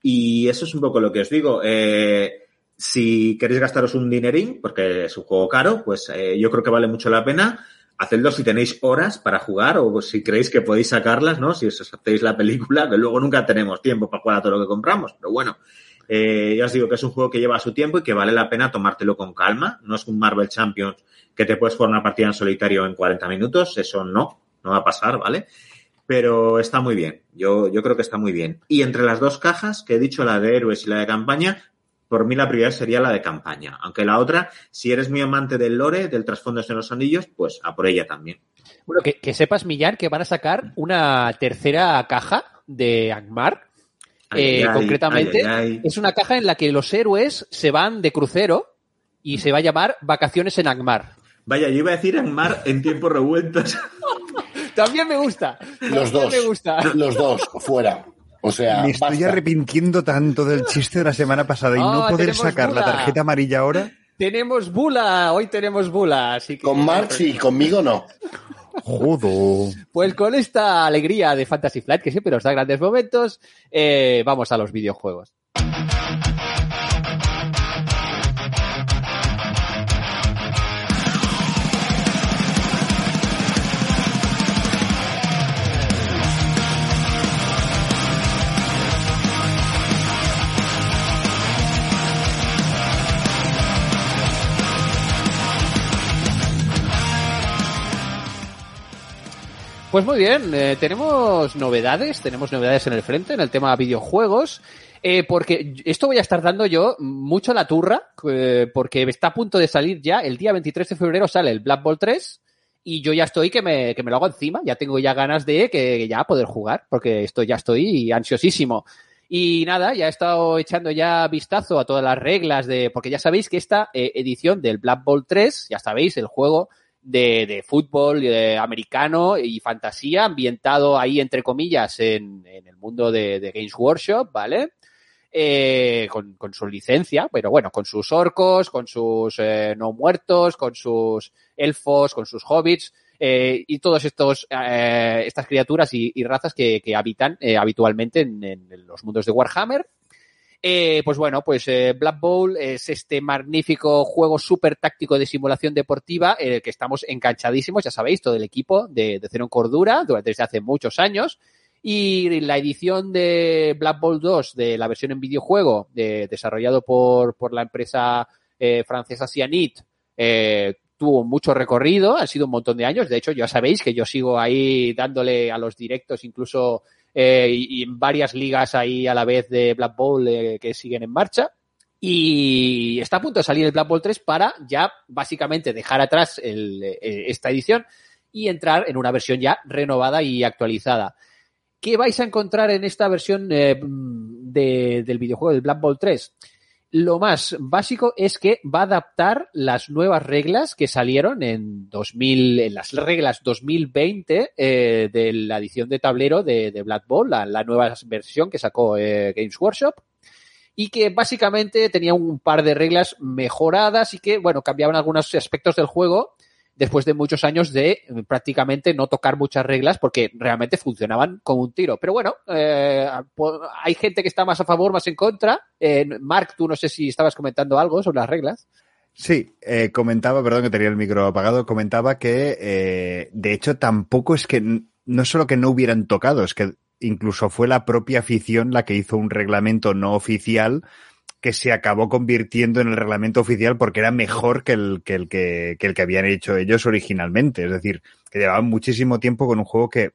Y eso es un poco lo que os digo. Eh, si queréis gastaros un dinerín, porque es un juego caro, pues eh, yo creo que vale mucho la pena. Hacedlo si tenéis horas para jugar o si creéis que podéis sacarlas, ¿no? Si os hacéis la película, que luego nunca tenemos tiempo para jugar a todo lo que compramos. Pero bueno, eh, ya os digo que es un juego que lleva su tiempo y que vale la pena tomártelo con calma. No es un Marvel Champions que te puedes jugar una partida en solitario en 40 minutos. Eso no, no va a pasar, ¿vale? Pero está muy bien. Yo, yo creo que está muy bien. Y entre las dos cajas que he dicho, la de héroes y la de campaña, por mí la prioridad sería la de campaña. Aunque la otra, si eres muy amante del lore, del trasfondo de los anillos, pues a por ella también. Bueno, que, sepas, Millán, que van a sacar una tercera caja de Angmar. Ay, Eh, ay, concretamente, ay, ay. es una caja en la que los héroes se van de crucero y se va a llamar Vacaciones en Angmar. Vaya, yo iba a decir en mar en tiempos revueltos. *laughs* También me gusta. Los también dos. me gusta. Los dos, fuera. O sea, Me estoy basta. arrepintiendo tanto del chiste de la semana pasada y no Ah, poder sacar la tarjeta amarilla ahora. Tenemos bula, hoy tenemos bula, así que Con March y conmigo no. Jodo. Pues con esta alegría de Fantasy Flight, que siempre nos da grandes momentos, eh, vamos a los videojuegos. Pues muy bien, eh, tenemos novedades, tenemos novedades en el frente en el tema videojuegos, eh, porque esto voy a estar dando yo mucho la turra, eh, porque está a punto de salir ya, el día 23 de febrero sale el Black Ball 3, y yo ya estoy que me, que me lo hago encima, ya tengo ya ganas de que ya poder jugar, porque esto ya estoy ansiosísimo. Y nada, ya he estado echando ya vistazo a todas las reglas de, porque ya sabéis que esta eh, edición del Black Ball 3, ya sabéis, el juego de, de fútbol americano y fantasía, ambientado ahí, entre comillas, en, en el mundo de, Games Workshop, ¿vale? Eh, con, con su licencia, pero bueno, con sus orcos, con sus eh, no muertos, con sus elfos, con sus hobbits, eh, y todos estos estas criaturas y, razas que, que habitan eh, habitualmente en, en los mundos de Warhammer. Eh, pues bueno, pues eh, Black Bowl es este magnífico juego súper táctico de simulación deportiva en el que estamos enganchadísimos, ya sabéis, todo el equipo de, de Cero en Cordura durante desde hace muchos años. Y la edición de Black Bowl 2 de la versión en videojuego, de, desarrollado por, por la empresa eh, francesa Cyanit, eh, tuvo mucho recorrido, han sido un montón de años. De hecho, ya sabéis que yo sigo ahí dándole a los directos, incluso eh, y, en varias ligas ahí a la vez de Black Bowl eh, que siguen en marcha. Y está a punto de salir el Black Bowl 3 para ya básicamente dejar atrás eh, esta edición y entrar en una versión ya renovada y actualizada. ¿Qué vais a encontrar en esta versión de- del videojuego del Black Bowl 3? Lo más básico es que va a adaptar las nuevas reglas que salieron en 2000, en las reglas 2020 eh, de la edición de tablero de, de Black la nueva versión que sacó eh, Games Workshop y que básicamente tenía un par de reglas mejoradas y que, bueno, cambiaban algunos aspectos del juego después de muchos años de eh, prácticamente no tocar muchas reglas porque realmente funcionaban como un tiro. Pero bueno, eh, hay gente que está más a favor, más en contra. Eh, Mark, tú no sé si estabas comentando algo sobre las reglas. Sí, comentaba, perdón que tenía el micro apagado, comentaba que de hecho tampoco es que no solo que no hubieran tocado, es que incluso fue la propia afición la que hizo un reglamento no oficial que se acabó convirtiendo en el reglamento oficial porque era mejor que el que, el que, el que habían hecho ellos originalmente. Es decir, que llevaban muchísimo tiempo con un juego que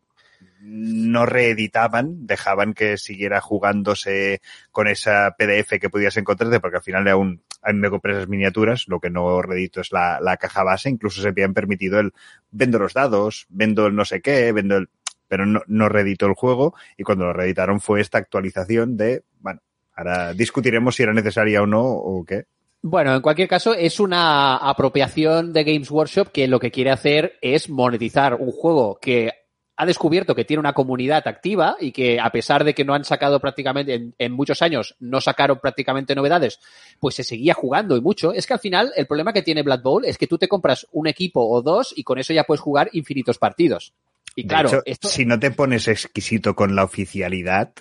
no reeditaban, dejaban que siguiera jugándose con esa PDF que podías encontrarte, porque al final aún me compré esas miniaturas, lo que no reedito es la, la caja base, incluso se habían permitido el vendo los dados, vendo el no sé qué, vendo el pero no, no reeditó el juego y cuando lo reeditaron fue esta actualización de, bueno, ahora discutiremos si era necesaria o no o qué. Bueno, en cualquier caso, es una apropiación de Games Workshop que lo que quiere hacer es monetizar un juego que ha descubierto que tiene una comunidad activa y que a pesar de que no han sacado prácticamente, en, en, muchos años no sacaron prácticamente novedades, pues se seguía jugando y mucho. Es que al final el problema que tiene Blood Bowl es que tú te compras un equipo o dos y con eso ya puedes jugar infinitos partidos. Y claro, de hecho, esto... si no te pones exquisito con la oficialidad,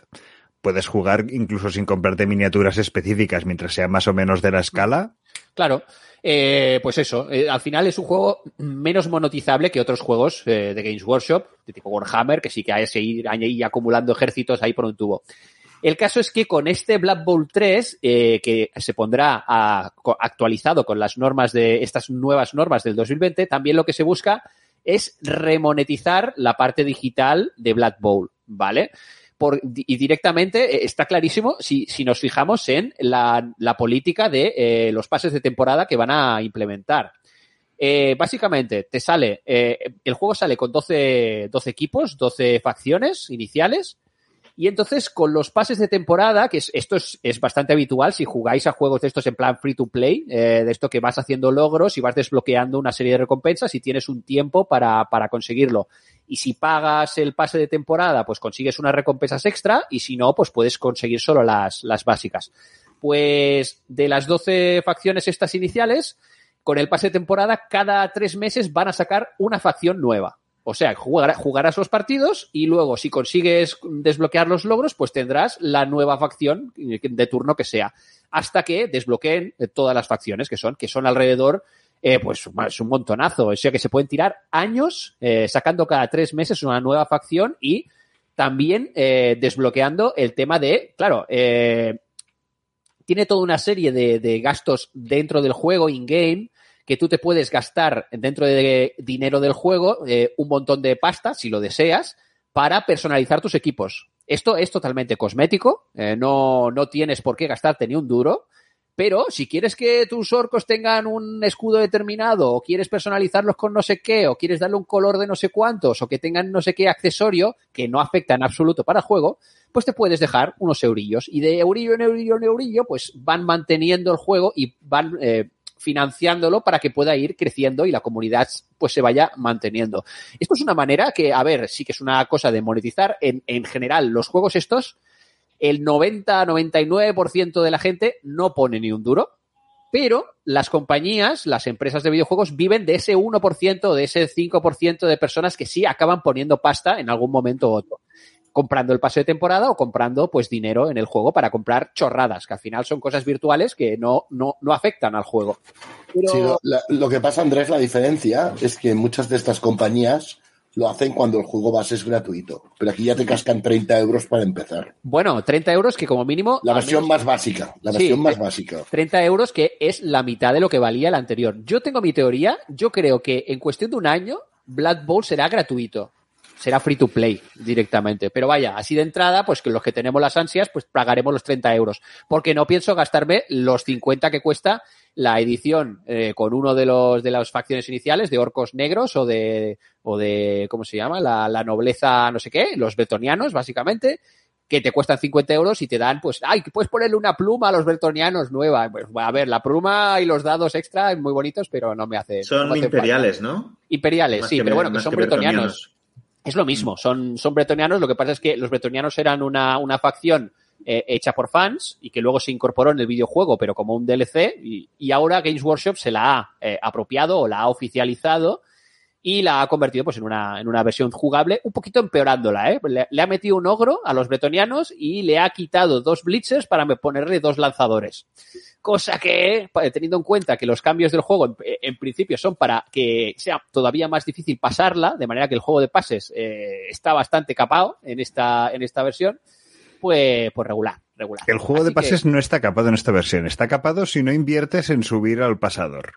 puedes jugar incluso sin comprarte miniaturas específicas mientras sea más o menos de la escala. Claro. Eh, pues eso, eh, al final es un juego menos monetizable que otros juegos eh, de Games Workshop, de tipo Warhammer, que sí que hay que seguir ahí acumulando ejércitos ahí por un tubo. El caso es que con este Black Bowl 3, eh, que se pondrá a, actualizado con las normas de estas nuevas normas del 2020, también lo que se busca es remonetizar la parte digital de Black Bowl, ¿vale? Y directamente eh, está clarísimo si, si nos fijamos en la, la política de eh, los pases de temporada que van a implementar. Eh, básicamente, te sale, el juego sale con 12, 12 equipos, 12 facciones iniciales, y entonces con los pases de temporada, que es, esto es, es, bastante habitual si jugáis a juegos de estos en plan free to play, eh, de esto que vas haciendo logros y vas desbloqueando una serie de recompensas y tienes un tiempo para, para conseguirlo. Y si pagas el pase de temporada, pues consigues unas recompensas extra y si no, pues puedes conseguir solo las, las básicas. Pues de las 12 facciones estas iniciales, con el pase de temporada, cada tres meses van a sacar una facción nueva. O sea, jugar, jugarás los partidos y luego, si consigues desbloquear los logros, pues tendrás la nueva facción de turno que sea. Hasta que desbloqueen todas las facciones que son, que son alrededor, eh, pues es un montonazo. O sea que se pueden tirar años eh, sacando cada tres meses una nueva facción y también eh, desbloqueando el tema de, claro, eh, tiene toda una serie de, de gastos dentro del juego, in-game, que tú te puedes gastar dentro de dinero del juego eh, un montón de pasta, si lo deseas, para personalizar tus equipos. Esto es totalmente cosmético, eh, no, no tienes por qué gastarte ni un duro, pero si quieres que tus orcos tengan un escudo determinado, o quieres personalizarlos con no sé qué, o quieres darle un color de no sé cuántos, o que tengan no sé qué accesorio que no afecta en absoluto para juego, pues te puedes dejar unos eurillos. Y de eurillo en eurillo en eurillo, pues van manteniendo el juego y van eh, financiándolo para que pueda ir creciendo y la comunidad pues se vaya manteniendo. Esto es una manera que, a ver, sí que es una cosa de monetizar. En, en general, los juegos estos, el 90-99% de la gente no pone ni un duro, pero las compañías, las empresas de videojuegos viven de ese 1%, de ese 5% de personas que sí acaban poniendo pasta en algún momento u otro comprando el pase de temporada o comprando pues dinero en el juego para comprar chorradas, que al final son cosas virtuales que no, no, no afectan al juego. Pero... Sí, lo, la, lo, que pasa, Andrés, la diferencia es que muchas de estas compañías lo hacen cuando el juego base es gratuito. Pero aquí ya te cascan 30 euros para empezar. Bueno, 30 euros que como mínimo... La versión menos... más básica. La versión sí, más básica. 30 euros que es la mitad de lo que valía el anterior. Yo tengo mi teoría. Yo creo que en cuestión de un año, Blood Bowl será gratuito será free to play directamente. Pero vaya, así de entrada, pues que los que tenemos las ansias, pues pagaremos los 30 euros. Porque no pienso gastarme los 50 que cuesta la edición eh, con uno de los de las facciones iniciales de orcos negros o de o de ¿cómo se llama? La, la nobleza no sé qué, los betonianos básicamente que te cuestan 50 euros y te dan, pues, ay, puedes ponerle una pluma a los betonianos nueva. Pues, a ver, la pluma y los dados extra muy bonitos, pero no me hace. Son no me hace imperiales. ¿no? Imperiales, más sí, que, pero bueno, que son que bretonianos. Es lo mismo, son, son bretonianos, lo que pasa es que los bretonianos eran una, una facción eh, hecha por fans y que luego se incorporó en el videojuego, pero como un DLC, y, y ahora Games Workshop se la ha eh, apropiado o la ha oficializado y la ha convertido pues en una, en una versión jugable, un poquito empeorándola, ¿eh? Le, le, ha metido un ogro a los bretonianos y le ha quitado dos blitzers para ponerle dos lanzadores. Cosa que, teniendo en cuenta que los cambios del juego en, en principio son para que sea todavía más difícil pasarla, de manera que el juego de pases eh, está bastante capado en esta, en esta versión, pues, pues regular, regular. El juego Así de pases que... no está capado en esta versión, está capado si no inviertes en subir al pasador.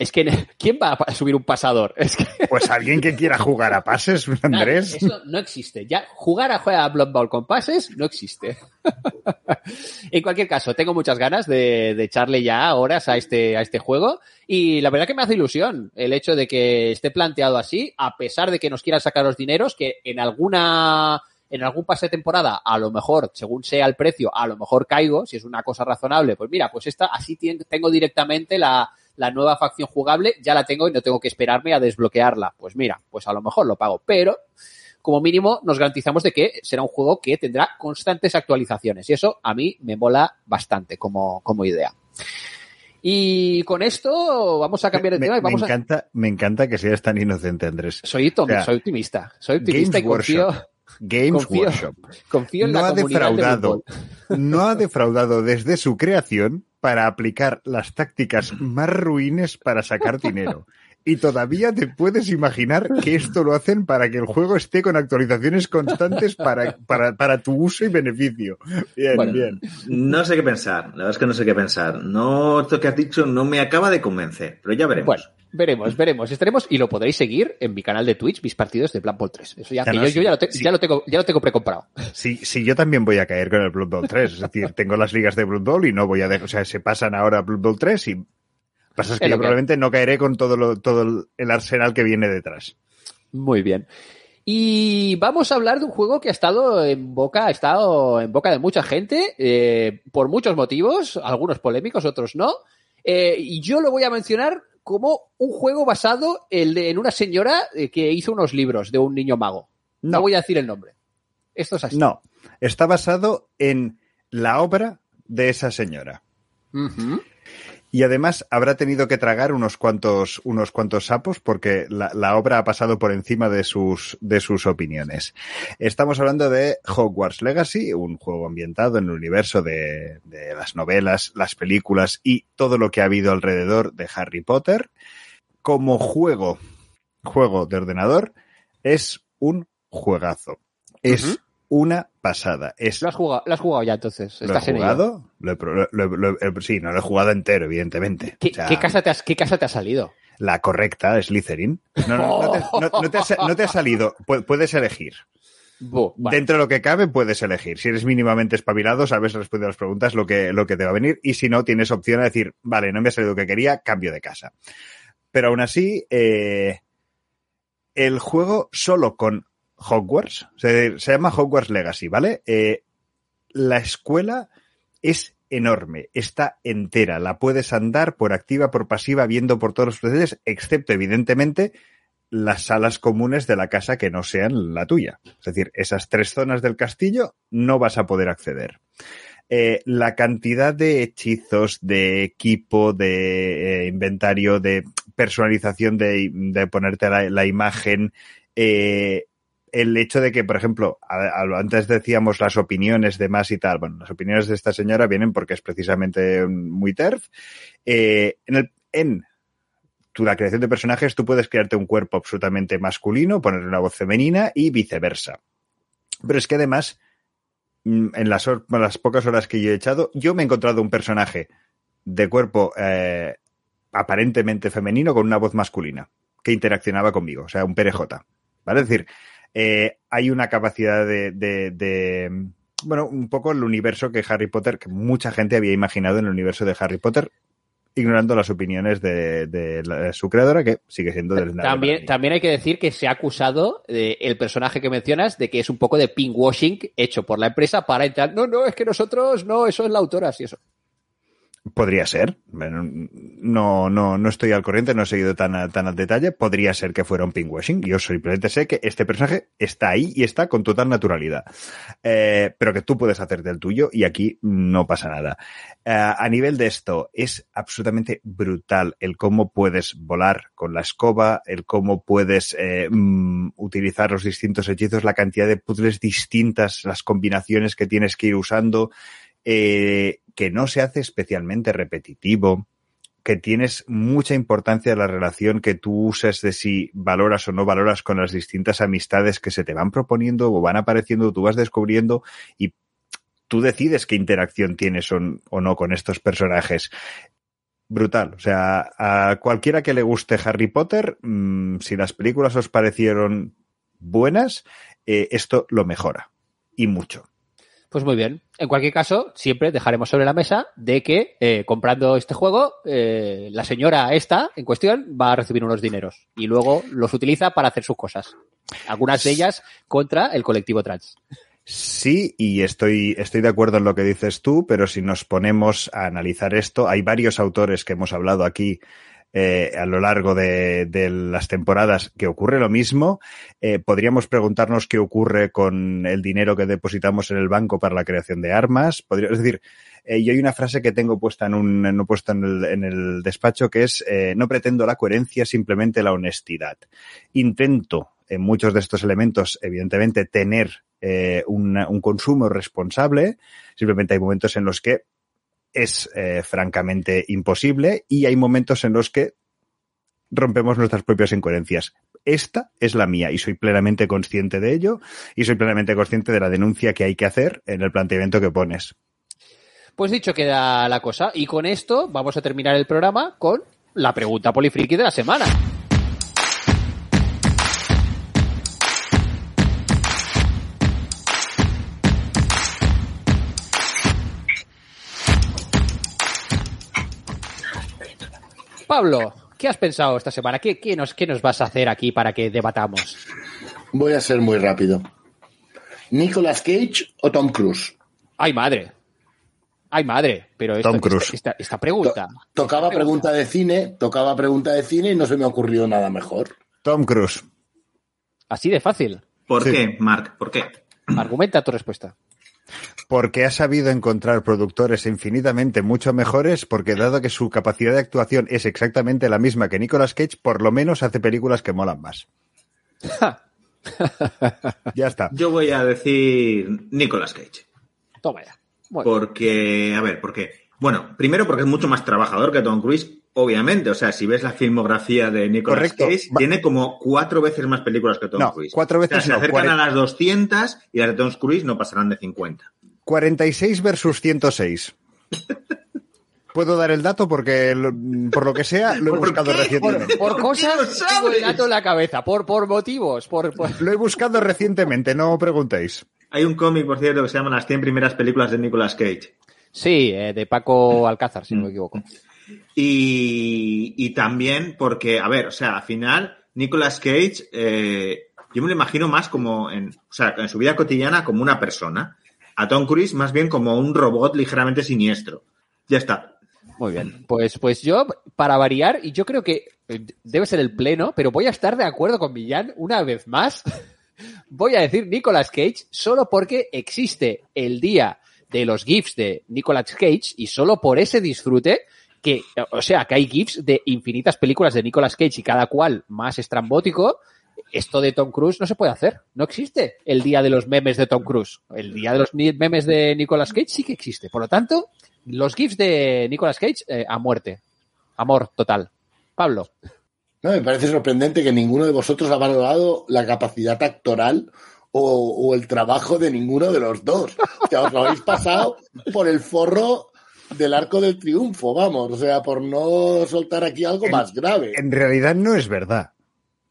Es que, ¿quién va a subir un pasador? Es que... Pues alguien que quiera jugar a pases, Andrés. Eso no existe. Ya, jugar a jugar a Blood Bowl con pases no existe. *laughs* en cualquier caso, tengo muchas ganas de, de, echarle ya horas a este, a este juego. Y la verdad que me hace ilusión el hecho de que esté planteado así, a pesar de que nos quieran sacar los dineros, que en alguna en algún pase de temporada, a lo mejor, según sea el precio, a lo mejor caigo, si es una cosa razonable, pues mira, pues esta, así tengo directamente la, la nueva facción jugable, ya la tengo y no tengo que esperarme a desbloquearla. Pues mira, pues a lo mejor lo pago, pero como mínimo nos garantizamos de que será un juego que tendrá constantes actualizaciones y eso a mí me mola bastante como, como idea. Y con esto vamos a cambiar de tema y vamos me encanta, a... me encanta que seas tan inocente, Andrés. Soy, o sea, soy optimista, soy optimista y confío... Workshop. Games confío, Workshop confío en no la ha defraudado, de no ha defraudado desde su creación para aplicar las tácticas más ruines para sacar dinero. Y todavía te puedes imaginar que esto lo hacen para que el juego esté con actualizaciones constantes para, para, para tu uso y beneficio. Bien, Bueno, bien. No sé qué pensar, la verdad es que no sé qué pensar. No, esto que has dicho no me acaba de convencer, pero ya veremos. Bueno, veremos, veremos, estaremos y lo podréis seguir en mi canal de Twitch, mis partidos de Blood Bowl 3. Eso ya, Ya que no, yo, sí, yo ya, lo te- sí. ya lo tengo, ya lo tengo precomprado. Sí, sí, yo también voy a caer con el Blood Bowl 3. Es decir, tengo las ligas de Blood Bowl y no voy a dejar, o sea, se pasan ahora a Blood Bowl 3 y pasa es que yo que- probablemente no caeré con todo lo, todo el- el arsenal que viene detrás. Muy bien. Y vamos a hablar de un juego que ha estado en boca, ha estado en boca de mucha gente, eh, por muchos motivos, algunos polémicos, otros no. Eh, y yo lo voy a mencionar como un juego basado en, una señora eh, que hizo unos libros de un niño mago. No, No. voy a decir el nombre. Esto es así. No, está basado en la obra de esa señora. Y además habrá tenido que tragar unos cuantos, unos cuantos sapos porque la, la obra ha pasado por encima de sus, de sus opiniones. Estamos hablando de Hogwarts Legacy, un juego ambientado en el universo de, de las novelas, las películas y todo lo que ha habido alrededor de Harry Potter. Como juego, juego de ordenador, es un juegazo. Es. Una pasada. Es Lo has jugado, lo has jugado ya entonces. ¿Lo he Estás en ello. jugado? Lo lo he- sí, no lo he jugado entero, evidentemente. ¿Qué, O sea, qué casa te has, ¿Qué casa te ha salido? La correcta, Slytherin. No, no, no te, no- no te ha, no te ha salido. Pu- Puedes elegir. Vale. Dentro de lo que cabe, puedes elegir. Si eres mínimamente espabilado, sabes responder a las preguntas lo que, lo que te va a venir. Y si no, tienes opción a decir, vale, no me ha salido lo que quería, cambio de casa. Pero aún así, eh, el juego solo con Hogwarts, se, llama Hogwarts Legacy, ¿vale? Eh, la escuela es enorme, está entera, la puedes andar por activa, por pasiva, viendo por todos los procesos, excepto evidentemente las salas comunes de la casa que no sean la tuya. Es decir, esas tres zonas del castillo no vas a poder acceder. Eh, la cantidad de hechizos, de equipo, de eh, inventario, de personalización, de, de ponerte la, la imagen, eh, el hecho de que, por ejemplo, antes decíamos las opiniones de más y tal. Bueno, las opiniones de esta señora vienen porque es precisamente muy TERF. Eh, en, el, la creación de personajes, tú puedes crearte un cuerpo absolutamente masculino, ponerle una voz femenina y viceversa. Pero es que además, mm, en las pocas horas que yo he echado, yo me he encontrado un personaje de cuerpo eh, aparentemente femenino con una voz masculina que interaccionaba conmigo, o sea, un perejota. ¿Vale? Es decir, eh, hay una capacidad de, de, de, bueno, un poco el universo que Harry Potter, que mucha gente había imaginado en el universo de Harry Potter, ignorando las opiniones de, de la- su creadora, que sigue siendo del También, también hay que decir que se ha acusado de el personaje que mencionas de que es un poco de pinkwashing hecho por la empresa para entrar. No, no, es que nosotros, no, eso es la autora, sí, eso. Podría ser. No, no, no estoy al corriente, no he seguido tan, tan al detalle. Podría ser que fuera un pinkwashing. Yo simplemente sé que este personaje está ahí y está con total naturalidad. Eh, pero que tú puedes hacer del tuyo y aquí no pasa nada. Eh, a nivel de esto, es absolutamente brutal el cómo puedes volar con la escoba, el cómo puedes eh, mm, utilizar los distintos hechizos, la cantidad de puzzles distintas, las combinaciones que tienes que ir usando eh, que no se hace especialmente repetitivo, que tienes mucha importancia la relación que tú uses de si valoras o no valoras con las distintas amistades que se te van proponiendo o van apareciendo, tú vas descubriendo y tú decides qué interacción tienes o, no con estos personajes. brutal. O sea, a cualquiera que le guste Harry Potter, mmm, si las películas os parecieron buenas, eh, esto lo mejora. Y mucho. Pues muy bien. En cualquier caso, siempre dejaremos sobre la mesa de que eh, comprando este juego, eh, la señora esta en cuestión va a recibir unos dineros y luego los utiliza para hacer sus cosas. Algunas de ellas contra el colectivo trans. Sí, y estoy, estoy de acuerdo en lo que dices tú, pero si nos ponemos a analizar esto, hay varios autores que hemos hablado aquí eh, a lo largo de, las temporadas que ocurre lo mismo. Eh, podríamos preguntarnos qué ocurre con el dinero que depositamos en el banco para la creación de armas. Podría, es decir, eh, yo hay una frase que tengo puesta en un, no puesta en el, despacho que es eh, no pretendo la coherencia, simplemente la honestidad. Intento en muchos de estos elementos, evidentemente, tener un consumo responsable. Simplemente hay momentos en los que es eh, francamente imposible y hay momentos en los que rompemos nuestras propias incoherencias. Esta es la mía y soy plenamente consciente de ello y soy plenamente consciente de la denuncia que hay que hacer en el planteamiento que pones. Pues dicho queda la cosa y con esto vamos a terminar el programa con la pregunta polifriki de la semana. Pablo, ¿qué has pensado esta semana? ¿Qué, qué, nos, ¿Qué nos vas a hacer aquí para que debatamos? Voy a ser muy rápido. ¿Nicolas Cage o Tom Cruise? ¡Ay, madre! ¡Ay, madre! Pero esta, Tom Cruise. Esta, esta, esta pregunta. To tocaba esta pregunta. pregunta de cine, tocaba pregunta de cine y no se me ocurrió nada mejor. Tom Cruise. Así de fácil. ¿Por sí. qué, Mark? ¿Por qué? Argumenta tu respuesta porque ha sabido encontrar productores infinitamente mucho mejores, porque dado que su capacidad de actuación es exactamente la misma que Nicolas Cage, por lo menos hace películas que molan más. *laughs* ya está. Yo voy a decir Nicolas Cage. Toma ya. Bueno. Porque, a ver, porque, bueno, primero porque es mucho más trabajador que Tom Cruise, obviamente. O sea, si ves la filmografía de Nicolas Correcto. Cage, Va. tiene como cuatro veces más películas que Tom no, Cruise. Cuatro veces o sea, se no, acercan 40... a las 200 y las de Tom Cruise no pasarán de 50. 46 versus 106. Puedo dar el dato porque, por lo que sea, lo he buscado recientemente. Por, por cosas, tengo el dato en la cabeza. Por, por motivos. Por, por... Lo he buscado recientemente, no preguntéis. Hay un cómic, por cierto, que se llama Las 100 primeras películas de Nicolas Cage. Sí, eh, de Paco Alcázar, si no me equivoco. Y, también porque, a ver, o sea, al final, Nicolas Cage, eh, yo me lo imagino más como, en, o sea, en su vida cotidiana como una persona. A Tom Cruise más bien como un robot ligeramente siniestro. Ya está. Muy bien. Pues, pues yo, para variar, y yo creo que debe ser el pleno, pero voy a estar de acuerdo con Millán una vez más. *laughs* voy a decir Nicolas Cage solo porque existe el día de los GIFs de Nicolas Cage y solo por ese disfrute que, o sea, que hay GIFs de infinitas películas de Nicolas Cage y cada cual más estrambótico, esto de Tom Cruise no se puede hacer. No existe el día de los memes de Tom Cruise. El día de los memes de Nicolas Cage sí que existe. Por lo tanto, los GIFs de Nicolas Cage eh, a muerte. Amor total. Pablo. No, me parece sorprendente que ninguno de vosotros ha valorado la capacidad actoral o, o, el trabajo de ninguno de los dos. O sea, os lo habéis pasado por el forro del arco del triunfo, vamos. O sea, por no soltar aquí algo en, más grave. En realidad no es verdad.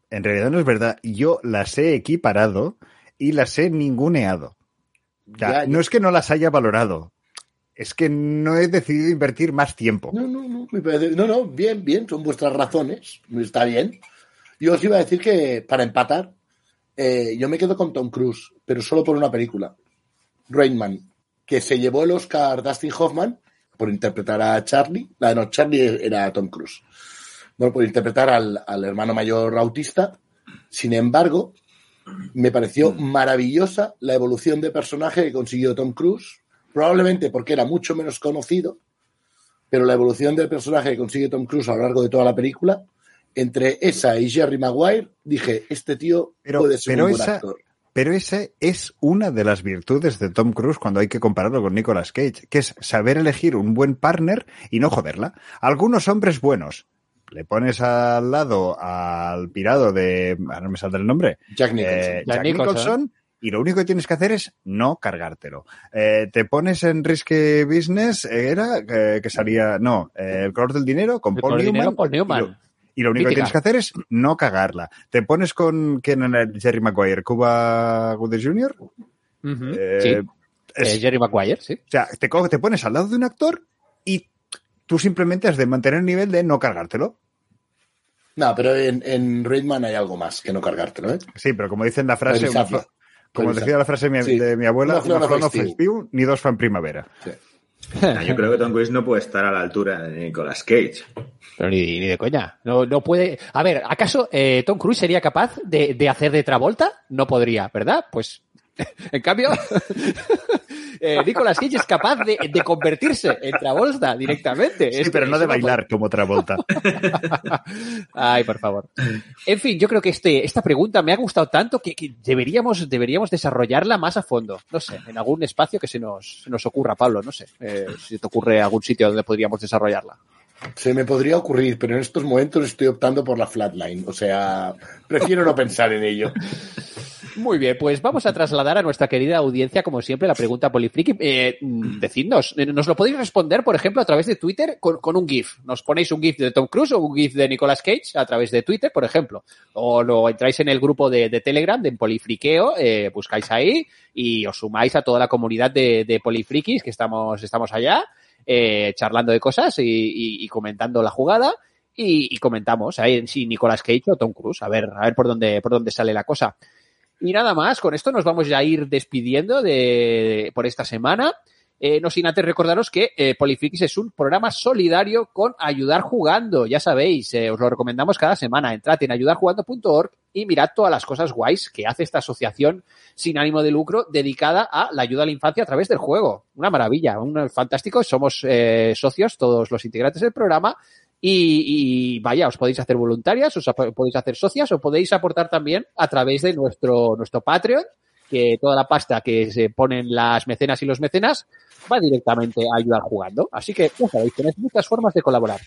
En realidad no es verdad. Yo las he equiparado y las he ninguneado. Ya, ya, no es que no las haya valorado. Es que no he decidido invertir más tiempo. No, no, no. No, no, bien, bien. Son vuestras razones. Está bien. Yo os iba a decir que, para empatar, eh, yo me quedo con Tom Cruise, pero solo por una película. Rainman, que se llevó el Oscar Dustin Hoffman por interpretar a Charlie. La no, Charlie era Tom Cruise. Bueno, por interpretar al, al hermano mayor autista. Sin embargo, me pareció maravillosa la evolución de personaje que consiguió Tom Cruise. Probablemente porque era mucho menos conocido, pero la evolución del personaje que consigue Tom Cruise a lo largo de toda la película, entre esa y Jerry Maguire, dije, este tío pero, puede ser pero un buen esa, actor. Pero esa es una de las virtudes de Tom Cruise cuando hay que compararlo con Nicolas Cage, que es saber elegir un buen partner y no joderla. Algunos hombres buenos, le pones al lado al pirado de, ahora no me saldrá el nombre, Jack Nicholson. Eh, Jack, Jack Nicholson. Nicholson. y lo único que tienes que hacer es no cargártelo. Eh, te pones en Risky Business, era eh, que salía, no, eh, el color del dinero con El Paul color del Newman. dinero, Paul y lo- Newman. Y lo único Mítica. que tienes que hacer es no cagarla. Te pones con quién era el Jerry Maguire, Cuba Gooding Jr. Eh, sí. es- Eh, Jerry Maguire, sí. o sea, te, te pones al lado de un actor y tú simplemente has de mantener el nivel de no cargártelo. No, pero en, en Raidman hay algo más que no cargártelo, ¿eh? Sí, pero como dice en la frase, como decía la frase de mi, Sí. de mi abuela, flor no festiu. festiu, ni dos fan primavera. Ah, *laughs* Yo creo que Tom Cruise no puede estar a la altura de Nicolas Cage. Pero ni, ni de coña. No, no puede. A ver, ¿acaso eh, Tom Cruise sería capaz de, de hacer de Travolta? No podría, ¿verdad? Pues, *laughs* en cambio, *laughs* eh, Nicolas Cage es capaz de, de convertirse en Travolta directamente. Sí, Es- pero no de bailar como otra vuelta. *laughs* Ay, por favor. En fin, yo creo que este, esta pregunta me ha gustado tanto que, que deberíamos, deberíamos desarrollarla más a fondo. No sé, en algún espacio que se nos, se nos ocurra, Pablo, no sé. eh, si te ocurre algún sitio donde podríamos desarrollarla. Se me podría ocurrir, pero en estos momentos estoy optando por la flatline. O sea, prefiero no pensar en ello. Muy bien, pues vamos a trasladar a nuestra querida audiencia, como siempre, la pregunta polifriki. Eh, decidnos, eh, nos lo podéis responder, por ejemplo, a través de Twitter con, un GIF. Nos ponéis un GIF de Tom Cruise o un GIF de Nicolas Cage a través de Twitter, por ejemplo. O lo entráis en el grupo de, Telegram de Polifriqueo, eh, buscáis ahí y os sumáis a toda la comunidad de, de Polifrikis que estamos, estamos allá, eh, charlando de cosas y, comentando la jugada. Y, y comentamos ahí en si Nicolas Cage o Tom Cruise. A ver, a ver por dónde, por dónde sale la cosa. Y nada más, con esto nos vamos ya a ir despidiendo de, por esta semana. Eh, no sin antes recordaros que eh, Polifrikis es un programa solidario con Ayudar Jugando. Ya sabéis, eh, os lo recomendamos cada semana. Entrad en ayudarjugando.org y mirad todas las cosas guays que hace esta asociación sin ánimo de lucro dedicada a la ayuda a la infancia a través del juego. Una maravilla, un fantástico. Somos eh, socios, todos los integrantes del programa. Y, y, vaya, os podéis hacer voluntarias, os podéis hacer socias o podéis aportar también a través de nuestro, nuestro Patreon, que toda la pasta que se ponen las mecenas y los mecenas va directamente a ayudar jugando. Así que, ya sabéis, tenéis muchas formas de colaborar.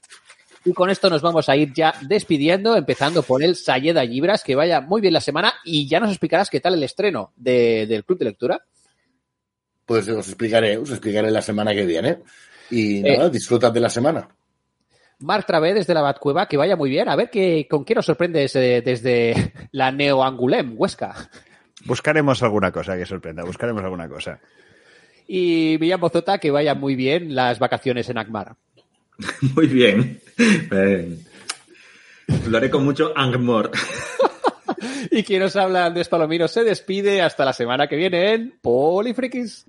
Y con esto nos vamos a ir ya despidiendo, empezando por el Sayeda Libras, que vaya muy bien la semana y ya nos explicarás qué tal el estreno de- del Club de Lectura. Pues os explicaré, os explicaré la semana que viene. Y Eh. nada, disfrutad de la semana. Marc Travé desde la Batcueva, que vaya muy bien. A ver qué, con qué nos sorprendes eh, desde *laughs* la Neo Angulem, Huesca. Buscaremos alguna cosa que sorprenda, buscaremos alguna cosa. Y Villan Bozota, que vaya muy bien las vacaciones en Akmar. *laughs* Muy bien. Eh, lo haré con mucho angmor. *laughs* Y quien nos habla, Andrés Palomino, se despide hasta la semana que viene en Polifrikis.